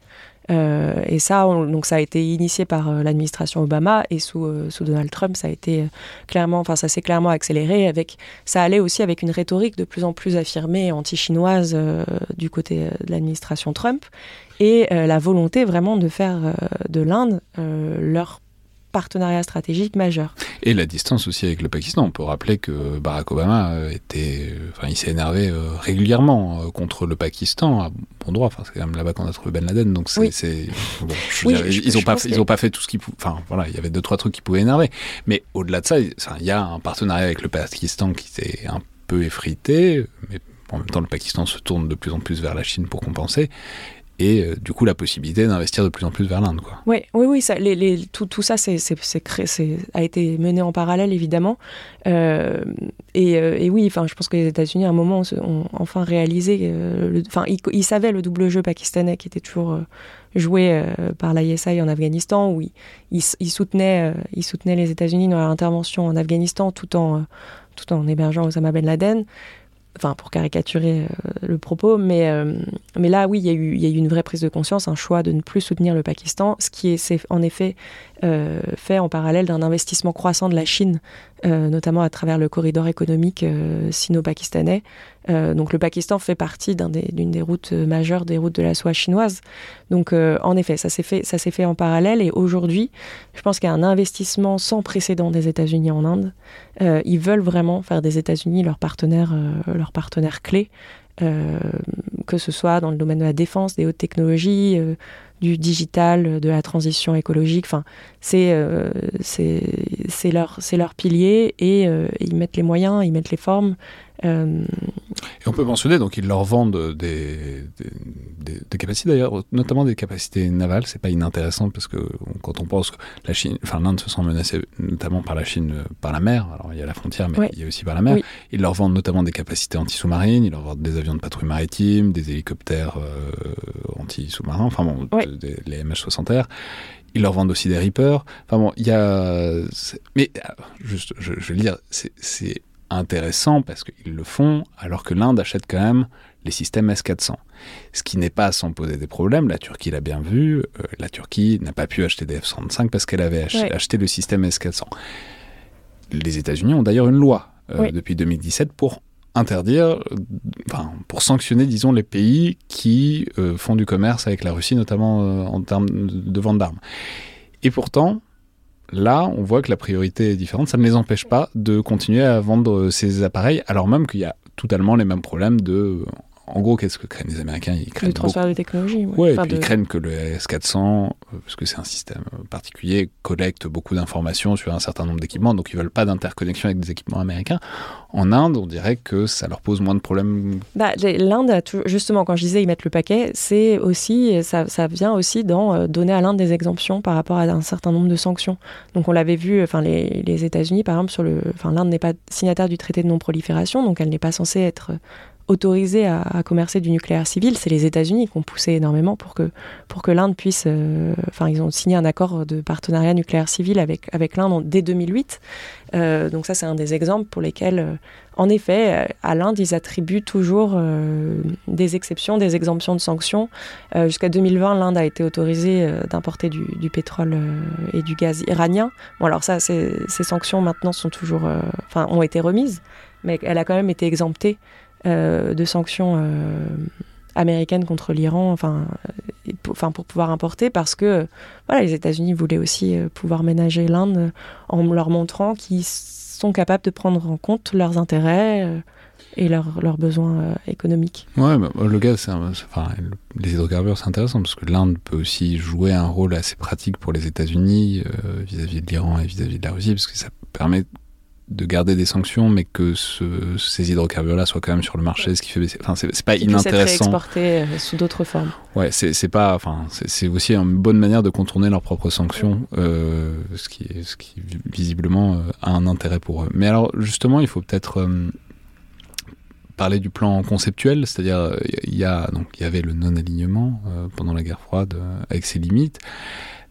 Euh, et ça, donc ça a été initié par euh, l'administration Obama et sous, euh, sous, Donald Trump, ça a été clairement, enfin ça s'est clairement accéléré. Avec, ça allait aussi avec une rhétorique de plus en plus affirmée anti-chinoise du côté de l'administration Trump et la volonté vraiment de faire de l'Inde leur partenariat stratégique majeur. Et la distance aussi avec le Pakistan. On peut rappeler que Barack Obama était, enfin, il s'est énervé euh, régulièrement euh, contre le Pakistan à bon droit. Enfin, c'est quand même là-bas qu'on a trouvé Ben Laden. Donc c'est, bon, ils ont pas, ils ont pas fait tout ce qu'ils, enfin voilà, il y avait deux trois trucs qui pouvaient énerver. Mais au-delà de ça, il y a un partenariat avec le Pakistan qui s'est un peu effrité, mais en même temps, le Pakistan se tourne de plus en plus vers la Chine pour compenser et euh, du coup la possibilité d'investir de plus en plus vers l'Inde. Oui, oui, oui, les, tout, ça a été mené en parallèle évidemment. Euh, et, euh, et, oui, je pense que les États-Unis à un moment ont enfin réalisé, enfin, ils, savaient le double jeu pakistanais qui était toujours joué par l'ISI en Afghanistan, où ils, ils, soutenaient, ils soutenaient les États-Unis dans leur intervention en Afghanistan tout en, tout en hébergeant Osama Ben Laden enfin pour caricaturer euh, le propos, mais, euh, là oui, il y, a eu, une vraie prise de conscience, un choix de ne plus soutenir le Pakistan, ce qui est, en effet euh, fait en parallèle d'un investissement croissant de la Chine notamment à travers le corridor économique sino-pakistanais. Donc le Pakistan fait partie d'une des, routes majeures des routes de la soie chinoise. Donc en effet, ça s'est fait, ça fait en parallèle. Et aujourd'hui, je pense qu'il y a un investissement sans précédent des États-Unis en Inde. ils veulent vraiment faire des États-Unis leur partenaire, leur partenaire clé. Euh, que ce soit dans le domaine de la défense, des hautes technologies, euh, du digital, de la transition écologique. Enfin, c'est euh, leur, leur pilier et ils mettent les moyens, ils mettent les formes. Euh, et on peut mentionner, donc ils leur vendent des, des, capacités d'ailleurs, notamment des capacités navales. C'est pas inintéressant parce que quand on pense que la Chine, enfin l'Inde se sent menacée notamment par la Chine euh, par la mer. Alors il y a la frontière, mais il y a aussi par la mer. Ils leur vendent notamment des capacités anti-sous-marines. Ils leur vendent des avions de patrouille maritime, des hélicoptères euh, anti-sous-marins. Enfin bon, les MH60R. Ils leur vendent aussi des Reapers. Enfin bon, il y a. Mais juste, je, je veux dire, c'est intéressant parce qu'ils le font alors que l'Inde achète quand même les systèmes S-400. Ce qui n'est pas sans poser des problèmes, la Turquie l'a bien vu, euh, la Turquie n'a pas pu acheter des F-35 parce qu'elle avait acheté, le système S-400. Les États-Unis ont d'ailleurs une loi euh, depuis 2017 pour interdire, enfin, pour sanctionner, disons, les pays qui euh, font du commerce avec la Russie, notamment en termes de vente d'armes. Et pourtant, Là, on voit que la priorité est différente. Ça ne les empêche pas de continuer à vendre ces appareils, alors même qu'il y a totalement les mêmes problèmes de en gros, qu'est-ce que craignent les Américains? Ils craignent le transfert de technologie. Ouais, ils craignent que le S400, euh, parce que c'est un système particulier, collecte beaucoup d'informations sur un certain nombre d'équipements, donc ils veulent pas d'interconnexion avec des équipements américains. En Inde, on dirait que ça leur pose moins de problèmes. Bah, L'Inde, justement, quand je disais ils mettent le paquet, c'est aussi, ça, ça, vient aussi dans euh, donner à l'Inde des exemptions par rapport à un certain nombre de sanctions. Donc on l'avait vu, enfin les, les États-Unis, par exemple, sur le, enfin l'Inde n'est pas signataire du traité de non-prolifération, donc elle n'est pas censée être autorisés à, commercer du nucléaire civil, c'est les États-Unis qui ont poussé énormément pour que, pour que l'Inde puisse. Euh, enfin, ils ont signé un accord de partenariat nucléaire civil avec, avec l'Inde dès 2008. Euh, donc, ça, c'est un des exemples pour lesquels, euh, en effet, à l'Inde, ils attribuent toujours des exceptions, des exemptions de sanctions. Jusqu'à 2020, l'Inde a été autorisée d'importer du, du, pétrole et du gaz iranien. Bon, alors, ça, ces, sanctions maintenant sont toujours. Enfin, ont été remises, mais elle a quand même été exemptée de sanctions euh, américaines contre l'Iran, enfin, enfin pour pouvoir importer, parce que voilà, les États-Unis voulaient aussi euh, pouvoir ménager l'Inde en leur montrant qu'ils sont capables de prendre en compte leurs intérêts et leurs, leurs besoins économiques. Ouais, le gaz, enfin, les hydrocarbures, c'est intéressant parce que l'Inde peut aussi jouer un rôle assez pratique pour les États-Unis vis-à-vis de l'Iran et vis-à-vis de la Russie, parce que ça permet de garder des sanctions, mais que ces hydrocarbures-là soient quand même sur le marché, ce qui fait baisser. Enfin, c'est pas inintéressant. exporté euh, sous d'autres formes. Ouais, c'est pas. Enfin, c'est aussi une bonne manière de contourner leurs propres sanctions, euh, ce, qui, ce qui visiblement euh, a un intérêt pour eux. Mais alors, justement, il faut peut-être parler du plan conceptuel, c'est-à-dire il y a donc il y avait le non-alignement pendant la guerre froide avec ses limites.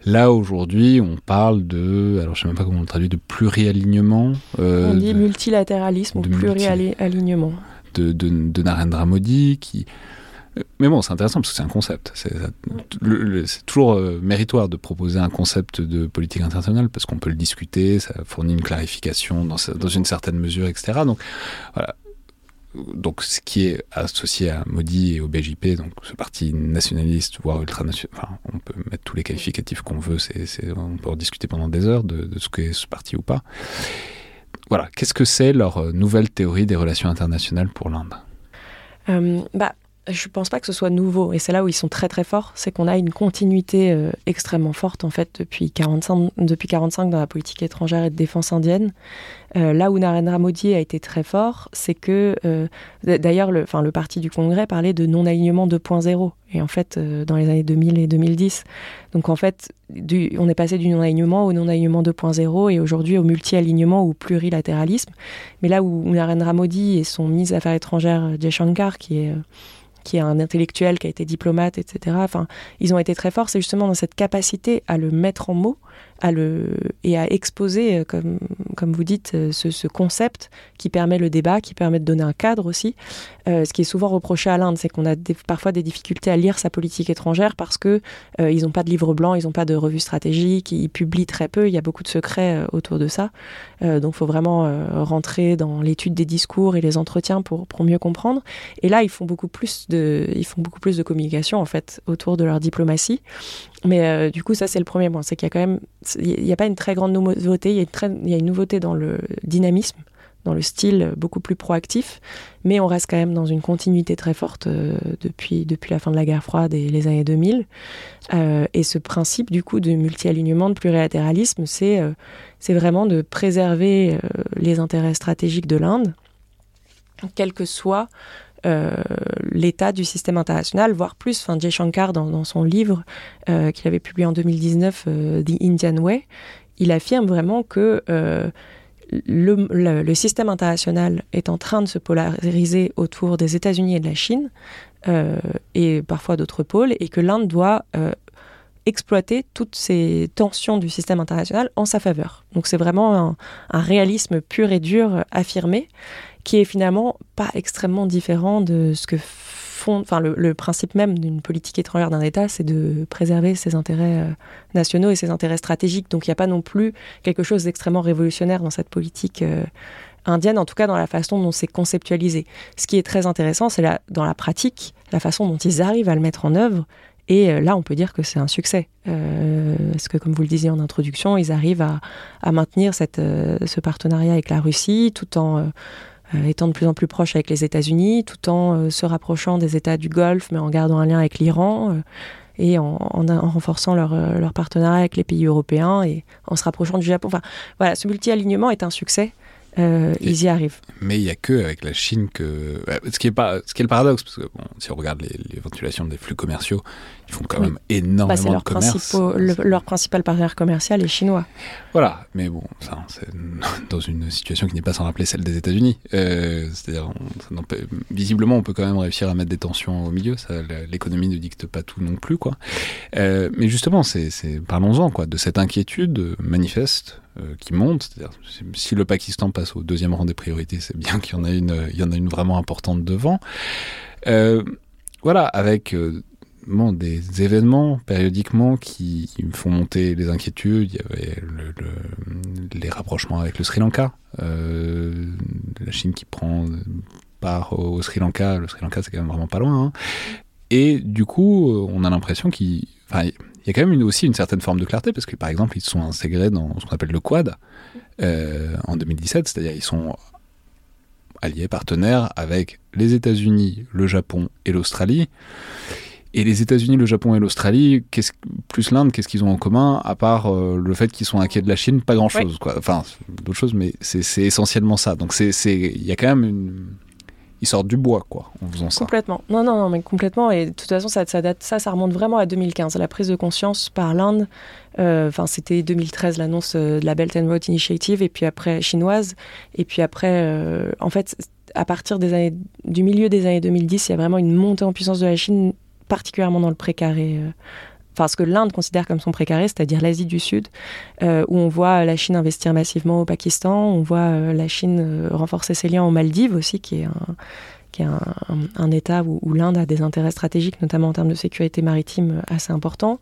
Là, aujourd'hui, on parle de, alors je sais même pas comment on le traduit, de plurialignement. Euh, on dit multilatéralisme ou plurialignement. De, de, de, Narendra Modi qui. Euh, mais bon, c'est intéressant parce que c'est un concept. C'est toujours euh, méritoire de proposer un concept de politique internationale parce qu'on peut le discuter, ça fournit une clarification dans, dans une certaine mesure, etc. Donc voilà, donc ce qui est associé à Modi et au BJP, donc ce parti nationaliste, voire ultranational, enfin on peut mettre tous les qualificatifs qu'on veut, c'est, on peut en discuter pendant des heures de, ce qu'est ce parti ou pas. Voilà, qu'est-ce que c'est leur euh, nouvelle théorie des relations internationales pour l'Inde? Euh, bah, je pense pas que ce soit nouveau, et c'est là où ils sont très très forts, c'est qu'on a une continuité euh, extrêmement forte en fait depuis 45, depuis 45 dans la politique étrangère et de défense indienne. Euh, là où Narendra Modi a été très fort, c'est que, euh, d'ailleurs, le, le parti du Congrès parlait de non-alignement 2.0, et en fait, dans les années 2000 et 2010. Donc en fait, on est passé du non-alignement au non-alignement 2.0 et aujourd'hui au multi-alignement ou plurilatéralisme. Mais là où Narendra Modi et son ministre des Affaires étrangères, Jay Shankar, qui est qui est un intellectuel, qui a été diplomate, etc. Enfin, ils ont été très forts. C'est justement dans cette capacité à le mettre en mots et à exposer, euh, comme, vous dites, euh, ce, ce, concept qui permet le débat, qui permet de donner un cadre aussi. Euh, ce qui est souvent reproché à l'Inde, c'est qu'on a parfois des difficultés à lire sa politique étrangère parce que ils n'ont pas de livre blanc, ils n'ont pas de revue stratégique, ils publient très peu, il y a beaucoup de secrets autour de ça. Donc il faut vraiment rentrer dans l'étude des discours et les entretiens pour, pour mieux comprendre. Et là, ils font beaucoup plus de, ils font beaucoup plus de communication en fait autour de leur diplomatie. Mais euh, du coup, ça, c'est le premier point. C'est qu'il y a quand même, il n'y a pas une très grande nouveauté. Il y, a une très, il y a une nouveauté dans le dynamisme, dans le style beaucoup plus proactif. Mais on reste quand même dans une continuité très forte euh, depuis, depuis la fin de la guerre froide et les années 2000. Euh, et ce principe, du coup, de multi-alignement, de plurilatéralisme, c'est c'est vraiment de préserver les intérêts stratégiques de l'Inde, quel que soit l'état du système international, voire plus. Enfin, Jay Shankar, dans, son livre euh, qu'il avait publié en 2019, euh, The Indian Way, il affirme vraiment que euh, le, système international est en train de se polariser autour des États-Unis et de la Chine, euh, et parfois d'autres pôles, et que l'Inde doit euh, exploiter toutes ces tensions du système international en sa faveur. Donc c'est vraiment un réalisme pur et dur affirmé qui est finalement pas extrêmement différent de ce que font. Enfin, le, principe même d'une politique étrangère d'un État, c'est de préserver ses intérêts euh, nationaux et ses intérêts stratégiques. Donc, il n'y a pas non plus quelque chose d'extrêmement révolutionnaire dans cette politique euh, indienne, en tout cas dans la façon dont c'est conceptualisé. Ce qui est très intéressant, c'est dans la pratique, la façon dont ils arrivent à le mettre en œuvre. Et euh, là, on peut dire que c'est un succès. Parce que, comme vous le disiez en introduction, ils arrivent à, maintenir ce partenariat avec la Russie tout en étant de plus en plus proche avec les États-Unis, tout en euh, se rapprochant des États du Golfe, mais en gardant un lien avec l'Iran, euh, et en, en, en, renforçant leur, euh, leur, partenariat avec les pays européens, et en se rapprochant du Japon. Enfin, voilà, ce multi-alignement est un succès. Euh, ils y arrivent. Mais il n'y a que avec la Chine que. Ce qui est, pas, ce qui est le paradoxe, parce que bon, si on regarde les, les des flux commerciaux, ils font quand oui. même énormément bah, de commerce. Le, leur principal partenaire commercial est chinois. Voilà, mais bon, ça, c'est dans une situation qui n'est pas sans rappeler celle des États-Unis. Euh, C'est-à-dire, visiblement, on peut quand même réussir à mettre des tensions au milieu. L'économie ne dicte pas tout non plus, quoi. Euh, mais justement, c'est parlons-en, quoi, de cette inquiétude manifeste euh, qui monte. C'est-à-dire, si le Pakistan passe au deuxième rang des priorités, c'est bien qu'il y en a une, il y en a une vraiment importante devant. Voilà, avec des événements périodiquement qui, font monter les inquiétudes. Il y avait le, le, les rapprochements avec le Sri Lanka, euh, la Chine qui prend part au, Sri Lanka. Le Sri Lanka, c'est quand même vraiment pas loin. Hein. Et du coup, on a l'impression qu'il. Y a quand même aussi une certaine forme de clarté, parce que par exemple, ils sont intégrés dans ce qu'on appelle le Quad euh, en 2017, c'est-à-dire ils sont alliés, partenaires avec les États-Unis, le Japon et l'Australie. Et les États-Unis, le Japon et l'Australie, plus l'Inde, qu'est-ce qu'ils ont en commun, à part euh, le fait qu'ils sont inquiets de la Chine Pas grand-chose, ouais. quoi. Enfin, d'autres choses, mais c'est essentiellement ça. Donc, il y a quand même une ils sortent du bois, quoi, en faisant ça. Complètement. Non, non, non, mais complètement. Et de toute façon, ça, ça, date, ça, ça remonte vraiment à 2015, la prise de conscience par l'Inde. Enfin, euh, c'était 2013 l'annonce de la Belt and Road Initiative, et puis après chinoise, et puis après, euh, en fait, à partir des années, du milieu des années 2010, il y a vraiment une montée en puissance de la Chine, particulièrement dans le précaré. Euh, enfin ce que l'Inde considère comme son précaré, c'est-à-dire l'Asie du Sud, euh, où on voit la Chine investir massivement au Pakistan, on voit euh, la Chine renforcer ses liens aux Maldives aussi, qui est un, qui est un, État où, l'Inde a des intérêts stratégiques, notamment en termes de sécurité maritime assez importants.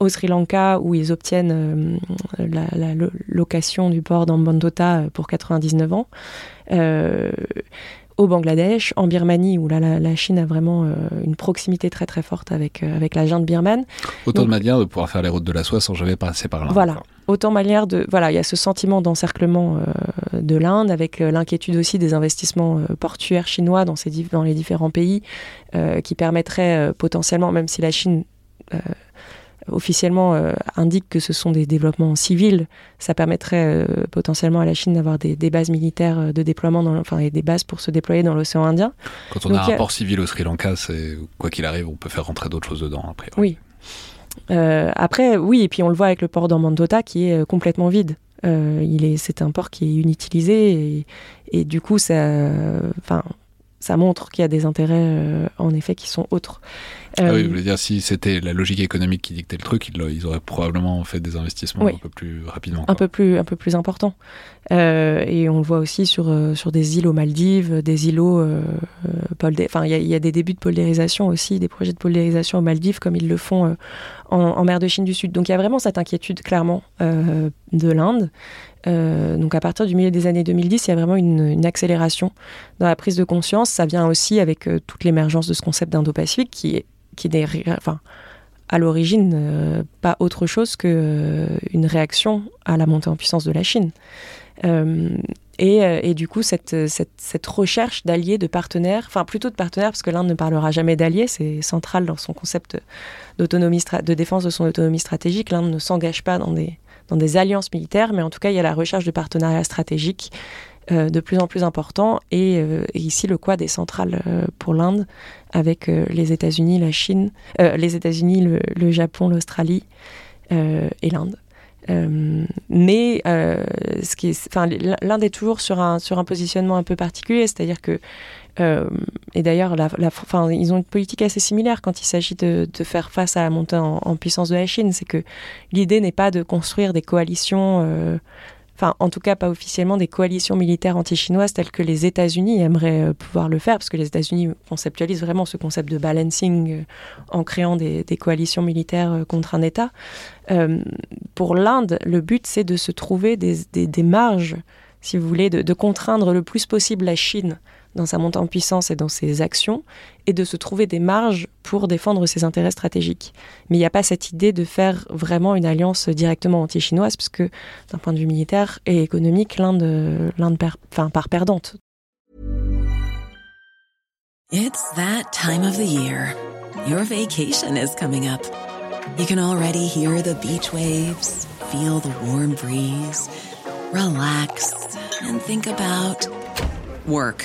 Au Sri Lanka, où ils obtiennent la, la, location du port d'Ambandota pour 99 ans. Au Bangladesh, en Birmanie, où là, la, la Chine a vraiment euh, une proximité très très forte avec, euh, avec la junte birmane. Autant Donc, de manières de pouvoir faire les routes de la soie sans jamais passer par là. Voilà. Autant de manières de. Voilà, il y a ce sentiment d'encerclement euh, de l'Inde, avec l'inquiétude aussi des investissements portuaires chinois dans, ces, dans les différents pays, qui permettraient potentiellement, même si la Chine officiellement euh, indique que ce sont des développements civils, ça permettrait euh, potentiellement à la Chine d'avoir des, des, bases militaires euh, de déploiement, dans, enfin, et des bases pour se déployer dans l'océan Indien. Quand on Donc, a un a... port civil au Sri Lanka, c'est quoi qu'il arrive, on peut faire rentrer d'autres choses dedans après. Oui. Euh, après, oui, et puis on le voit avec le port d'Ambandota qui est complètement vide. Il est, c'est un port qui est inutilisé et, et du coup, ça, enfin, ça montre qu'il y a des intérêts en effet qui sont autres. Ah oui, je voulais dire, si c'était la logique économique qui dictait le truc, ils, auraient probablement fait des investissements un peu plus rapidement. Un peu plus, un peu plus importants. et on le voit aussi sur, sur des îles aux Maldives, des îlots. Euh, enfin, il y, a des débuts de polarisation aussi, des projets de polarisation aux Maldives, comme ils le font en, mer de Chine du Sud. Donc il y a vraiment cette inquiétude, clairement, de l'Inde. Euh, donc à partir du milieu des années 2010, il y a vraiment une, accélération dans la prise de conscience. Ça vient aussi avec euh, toute l'émergence de ce concept d'Indo-Pacifique qui est, qui est enfin, à l'origine euh, pas autre chose qu'une réaction à la montée en puissance de la Chine. Et, et, du coup, cette, cette, recherche d'alliés, de partenaires, enfin plutôt de partenaires, parce que l'Inde ne parlera jamais d'alliés, c'est central dans son concept d'autonomie, de défense de son autonomie stratégique. L'Inde ne s'engage pas dans des, dans des alliances militaires, mais en tout cas, il y a la recherche de partenariats stratégiques euh, de plus en plus importants. Et, euh, ici, le Quad est central euh, pour l'Inde, avec les États-Unis, la Chine, les États-Unis, le, Japon, l'Australie et l'Inde. mais l'Inde est toujours sur un, sur un positionnement un peu particulier, c'est-à-dire que euh, et d'ailleurs, ils ont une politique assez similaire quand il s'agit de, faire face à la montée en, puissance de la Chine. C'est que l'idée n'est pas de construire des coalitions, euh, en tout cas pas officiellement, des coalitions militaires anti-chinoises telles que les États-Unis aimeraient euh, pouvoir le faire, parce que les États-Unis conceptualisent vraiment ce concept de balancing en créant des, coalitions militaires contre un État. pour l'Inde, le but, c'est de se trouver des, marges, si vous voulez, de contraindre le plus possible la Chine dans sa montée en puissance et dans ses actions, et de se trouver des marges pour défendre ses intérêts stratégiques. Mais il n'y a pas cette idée de faire vraiment une alliance directement anti-chinoise, puisque d'un point de vue militaire et économique, l'Inde, l'Inde enfin, part perdante. It's that time of the year. Your vacation is coming up. You can already hear the beach waves, feel the warm breeze, relax and think about work.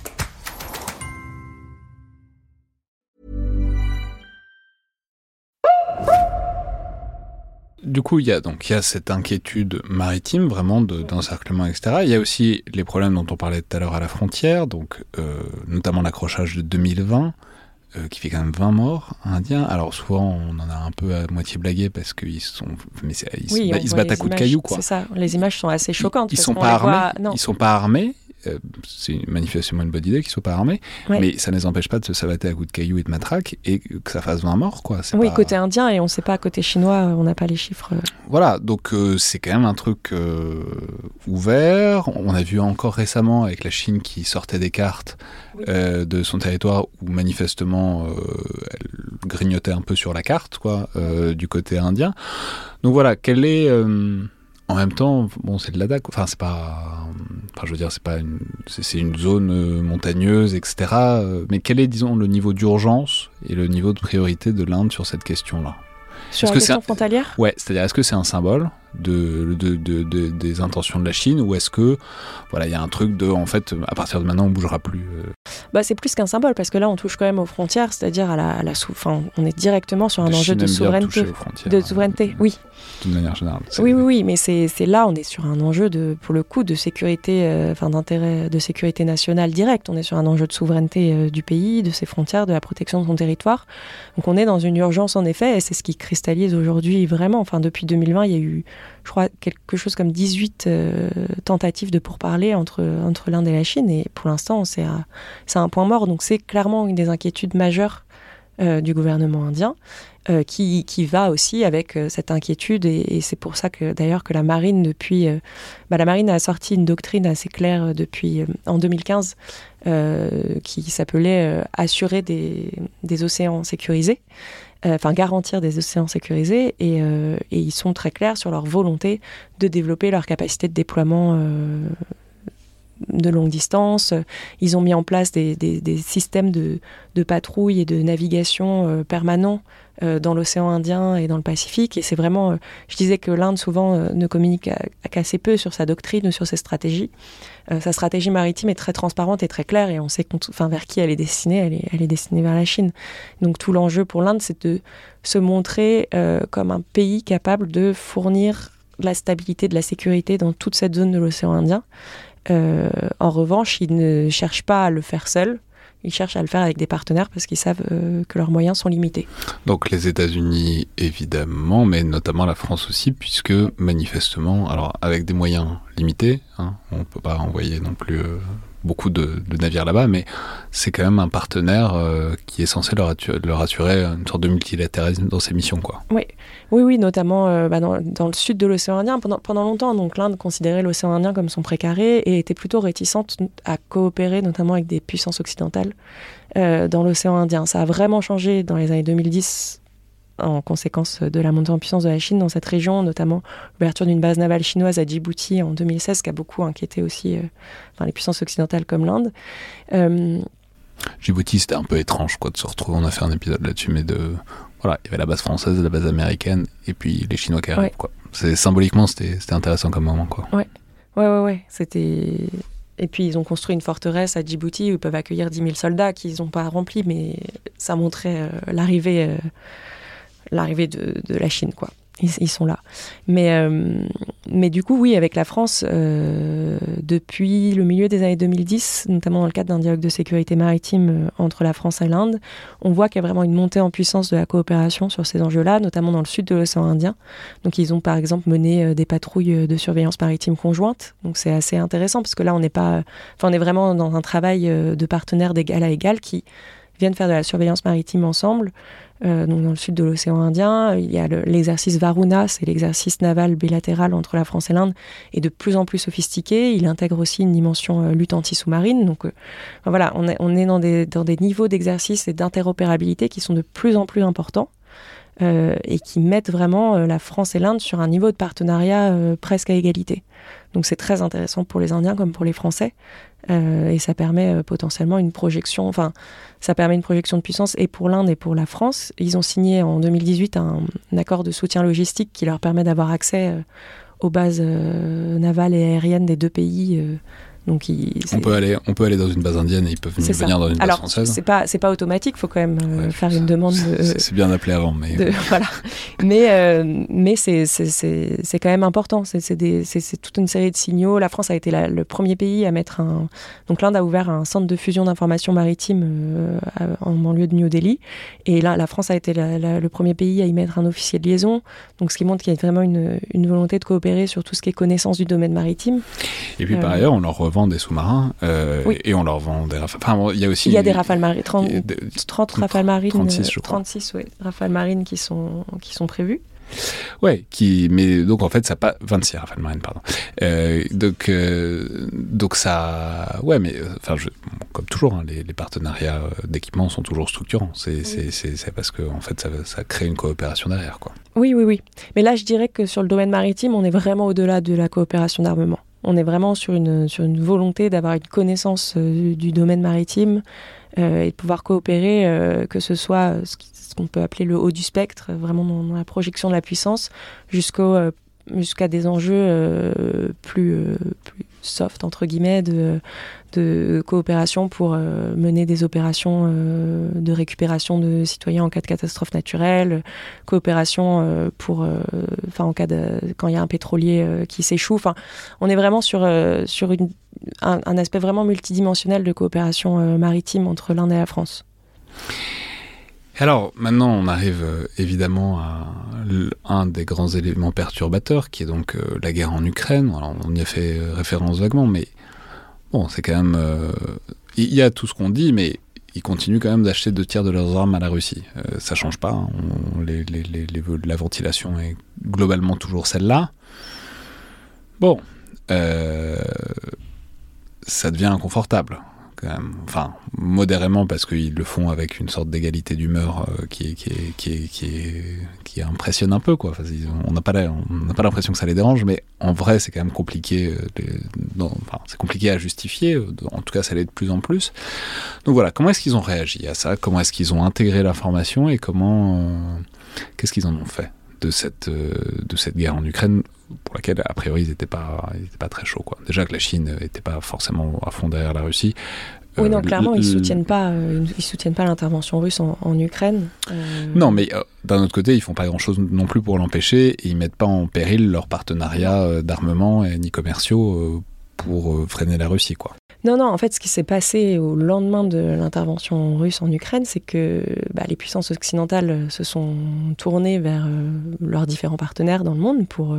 Du coup, il y a donc il y a cette inquiétude maritime vraiment d'encerclement, etc. Il y a aussi les problèmes dont on parlait tout à l'heure à la frontière, donc euh, notamment l'accrochage de 2020. Euh, qui fait quand même 20 morts indiens. Alors souvent on en a un peu à moitié blagué parce qu'ils sont, mais ils, ils se battent à coups de cailloux quoi. C'est ça. Les images sont assez choquantes. Ils, ils sont pas armés. Ils sont pas armés. Euh, c'est manifestement une bonne idée qu'ils soient pas armés, mais ça ne les empêche pas de se sabater à coups de cailloux et de matraque et que ça fasse 20 morts. Quoi. Oui, côté indien, et on ne sait pas, côté chinois, on n'a pas les chiffres. Voilà, donc euh, c'est quand même un truc euh, ouvert. On a vu encore récemment avec la Chine qui sortait des cartes de son territoire où manifestement elle grignotait un peu sur la carte quoi, du côté indien. Donc voilà, quelle est en même temps, bon, c'est de la DAC. Enfin, c'est pas. Enfin, je veux dire, c'est pas une. C'est une zone euh, montagneuse, etc. Euh, mais quel est, disons, le niveau d'urgence et le niveau de priorité de l'Inde sur cette question-là? Sur la question frontalière? Ouais, c'est-à-dire, est-ce que c'est un symbole? De, de, des intentions de la Chine ou est-ce que voilà il y a un truc de en fait à partir de maintenant on bougera plus euh. Bah, c'est plus qu'un symbole parce que là on touche quand même aux frontières c'est-à-dire à la, à la sous enfin, on est directement sur un enjeu de souveraineté. de hein. souveraineté oui. D'une manière générale oui oui oui mais c'est là on est sur un enjeu de pour le coup de sécurité euh, enfin d'intérêt de sécurité nationale direct on est sur un enjeu de souveraineté euh, du pays de ses frontières de la protection de son territoire. Donc on est dans une urgence en effet et c'est ce qui cristallise aujourd'hui vraiment. Enfin depuis 2020 il y a eu je crois, quelque chose comme 18 euh, tentatives de pourparler entre, entre l'Inde et la Chine. Et pour l'instant, c'est un point mort. Donc c'est clairement une des inquiétudes majeures euh, du gouvernement indien, euh, qui, qui, va aussi avec cette inquiétude. Et, c'est pour ça que d'ailleurs que la marine, depuis... Bah, la marine a sorti une doctrine assez claire depuis en 2015 qui s'appelait Assurer des, des océans sécurisés. Euh, enfin garantir des océans sécurisés euh, et, ils sont très clairs sur leur volonté de développer leur capacité de déploiement euh, de longue distance. Ils ont mis en place des, systèmes de, patrouille et de navigation permanents dans l'océan Indien et dans le Pacifique. Et c'est vraiment, je disais que l'Inde souvent ne communique qu'assez peu sur sa doctrine ou sur ses stratégies. sa stratégie maritime est très transparente et très claire et on sait enfin, vers qui elle est destinée. Elle est, elle est destinée vers la Chine. Donc tout l'enjeu pour l'Inde, c'est de se montrer comme un pays capable de fournir de la stabilité, de la sécurité dans toute cette zone de l'océan Indien. Euh, en revanche, ils ne cherchent pas à le faire seuls. Ils cherchent à le faire avec des partenaires parce qu'ils savent euh, que leurs moyens sont limités. Donc les États-Unis, évidemment, mais notamment la France aussi, puisque manifestement, alors avec des moyens limités, hein, on ne peut pas envoyer non plus euh, beaucoup de, navires là-bas, mais c'est quand même un partenaire euh, qui est censé leur, assurer, une sorte de multilatéralisme dans ses missions. Quoi. Oui, oui, oui notamment euh, bah, dans, le sud de l'océan Indien. Pendant, pendant longtemps, l'Inde considérait l'océan Indien comme son précaré et était plutôt réticente à coopérer, notamment avec des puissances occidentales, euh, dans l'océan Indien. Ça a vraiment changé dans les années 2010 en conséquence de la montée en puissance de la Chine dans cette région, notamment l'ouverture d'une base navale chinoise à Djibouti en 2016, qui a beaucoup inquiété aussi euh, les puissances occidentales comme l'Inde. Euh, Djibouti, c'était un peu étrange quoi, de se retrouver, on a fait un épisode là-dessus, mais de... Voilà, il y avait la base française, la base américaine, et puis les Chinois qui arrivent. Quoi. Symboliquement, c'était intéressant comme moment. Quoi. Ouais, ouais, ouais. ouais. C'était... Et puis ils ont construit une forteresse à Djibouti où ils peuvent accueillir 10 000 soldats qu'ils n'ont pas rempli, mais ça montrait euh, l'arrivée l'arrivée de, la Chine, quoi. Ils, sont là. Mais, euh, mais du coup, oui, avec la France, euh, depuis le milieu des années 2010, notamment dans le cadre d'un dialogue de sécurité maritime euh, entre la France et l'Inde, on voit qu'il y a vraiment une montée en puissance de la coopération sur ces enjeux-là, notamment dans le sud de l'océan Indien. Donc, ils ont par exemple mené des patrouilles de surveillance maritime conjointes. Donc, c'est assez intéressant parce que là, on n'est pas, enfin, on est vraiment dans un travail de partenaires d'égal à égal qui viennent faire de la surveillance maritime ensemble. Euh, donc dans le sud de l'océan Indien. Il y a l'exercice Varuna, c'est l'exercice naval bilatéral entre la France et l'Inde, est de plus en plus sophistiqué. Il intègre aussi une dimension euh, lutte anti-sous-marine. Donc euh, voilà, on est, dans, des, dans des niveaux d'exercice et d'interopérabilité qui sont de plus en plus importants. et qui mettent vraiment la France et l'Inde sur un niveau de partenariat presque à égalité. Donc c'est très intéressant pour les Indiens comme pour les Français. Euh, et ça permet euh, potentiellement une projection, enfin, ça permet une projection de puissance et pour l'Inde et pour la France. Ils ont signé en 2018 un, accord de soutien logistique qui leur permet d'avoir accès euh, aux bases navales et aériennes des deux pays donc on peut aller, on peut aller dans une base indienne et ils peuvent venir dans une base Alors, française. C'est pas, c'est pas automatique. Il faut quand même euh, faire une demande. c'est bien appelé avant, mais voilà. Mais euh, mais c'est c'est quand même important. C'est toute une série de signaux. La France a été le premier pays à mettre un. Donc l'Inde a ouvert un centre de fusion d'information maritime euh, en banlieue de New Delhi, et là la France a été le premier pays à y mettre un officier de liaison. Donc ce qui montre qu'il y a vraiment une, une volonté de coopérer sur tout ce qui est connaissance du domaine maritime. Et puis par ailleurs, on leur vend des sous-marins euh, et on leur vend des rafales. Enfin, il y a aussi. Il y a des rafales marines, 30, 30 rafales marines. 36, je crois. 36, oui, rafales marines qui sont, qui sont prévues. Ouais, qui, mais donc en fait, ça pas 26 rafales marines, pardon. Euh, donc, euh, donc ça, ouais, mais enfin, comme toujours, hein, les, partenariats d'équipement sont toujours structurants. C'est c'est parce que en fait, ça, ça, crée une coopération derrière, quoi. Oui, oui, oui. Mais là, je dirais que sur le domaine maritime, on est vraiment au-delà de la coopération d'armement. On est vraiment sur une, volonté d'avoir une connaissance euh, du domaine maritime euh, et de pouvoir coopérer, euh, que ce soit ce qu'on peut appeler le haut du spectre, vraiment dans, la projection de la puissance, jusqu'au jusqu'à des enjeux plus, plus soft entre guillemets de, de coopération pour euh, mener des opérations euh, de récupération de citoyens en cas de catastrophe naturelle, coopération euh, pour, enfin en cas de quand il y a un pétrolier qui s'échoue. On est vraiment sur sur un, aspect vraiment multidimensionnel de coopération maritime entre l'Inde et la France. Alors maintenant, on arrive évidemment à un des grands éléments perturbateurs, qui est donc la guerre en Ukraine. On y a fait référence vaguement, mais Bon, c'est quand même. Euh, il y a tout ce qu'on dit, mais ils continuent quand même d'acheter deux tiers de leurs armes à la Russie. Euh, ça change pas. Hein. la ventilation est globalement toujours celle-là. Bon, euh, ça devient inconfortable quand même. Enfin, modérément parce qu'ils le font avec une sorte d'égalité d'humeur qui, est, qui, qui, qui, qui impressionne un peu, quoi. Enfin, on n'a pas l'impression que ça les dérange, mais en vrai, c'est quand même compliqué. enfin, c'est compliqué à justifier. En tout cas, ça l'est de plus en plus. Donc voilà, comment est-ce qu'ils ont réagi à ça? Comment est-ce qu'ils ont intégré l'information? Et comment, qu'est-ce qu'ils en ont fait? De cette, de cette guerre en Ukraine pour laquelle, a priori, ils n'étaient pas, pas très chauds. Quoi. Déjà que la Chine n'était pas forcément à fond derrière la Russie. Oui, non, euh, clairement, ils soutiennent pas, euh, ils soutiennent pas l'intervention russe en, Ukraine. Euh. Non, mais d'un autre côté, ils font pas grand-chose non plus pour l'empêcher et ils mettent pas en péril leurs partenariats d'armement ni commerciaux pour freiner la Russie, quoi. Non, non, en fait, ce qui s'est passé au lendemain de l'intervention russe en Ukraine, c'est que bah, les puissances occidentales se sont tournées vers leurs différents partenaires dans le monde pour,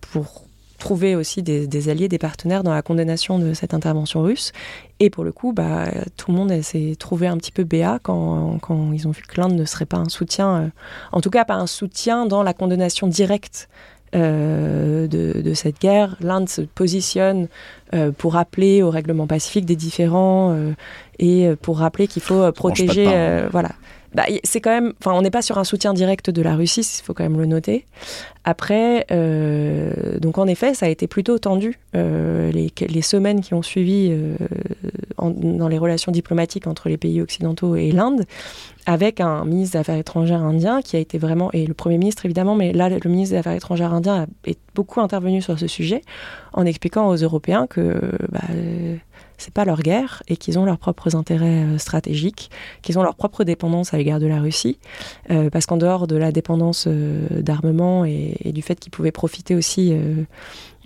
pour trouver aussi des, alliés, des partenaires dans la condamnation de cette intervention russe. Et pour le coup, bah, tout le monde s'est trouvé un petit peu béat quand, quand ils ont vu que l'Inde ne serait pas un soutien, euh, en tout cas pas un soutien dans la condamnation directe euh, de, cette guerre. L'Inde se positionne euh, pour rappeler au règlement pacifique des différents et pour rappeler qu'il faut protéger, voilà, bah, c'est quand même, enfin, on n'est pas sur un soutien direct de la Russie, il faut quand même le noter. Après, euh, donc en effet, ça a été plutôt tendu euh, les, les, semaines qui ont suivi dans les relations diplomatiques entre les pays occidentaux et l'Inde, avec un ministre des Affaires étrangères indien qui a été vraiment, et le Premier ministre évidemment, mais là, le ministre des Affaires étrangères indien a beaucoup intervenu sur ce sujet en expliquant aux Européens que bah, c'est pas leur guerre et qu'ils ont leurs propres intérêts euh, stratégiques, qu'ils ont leur propre dépendance à l'égard de la Russie, euh, parce qu'en dehors de la dépendance euh, d'armement et, du fait qu'ils pouvaient profiter aussi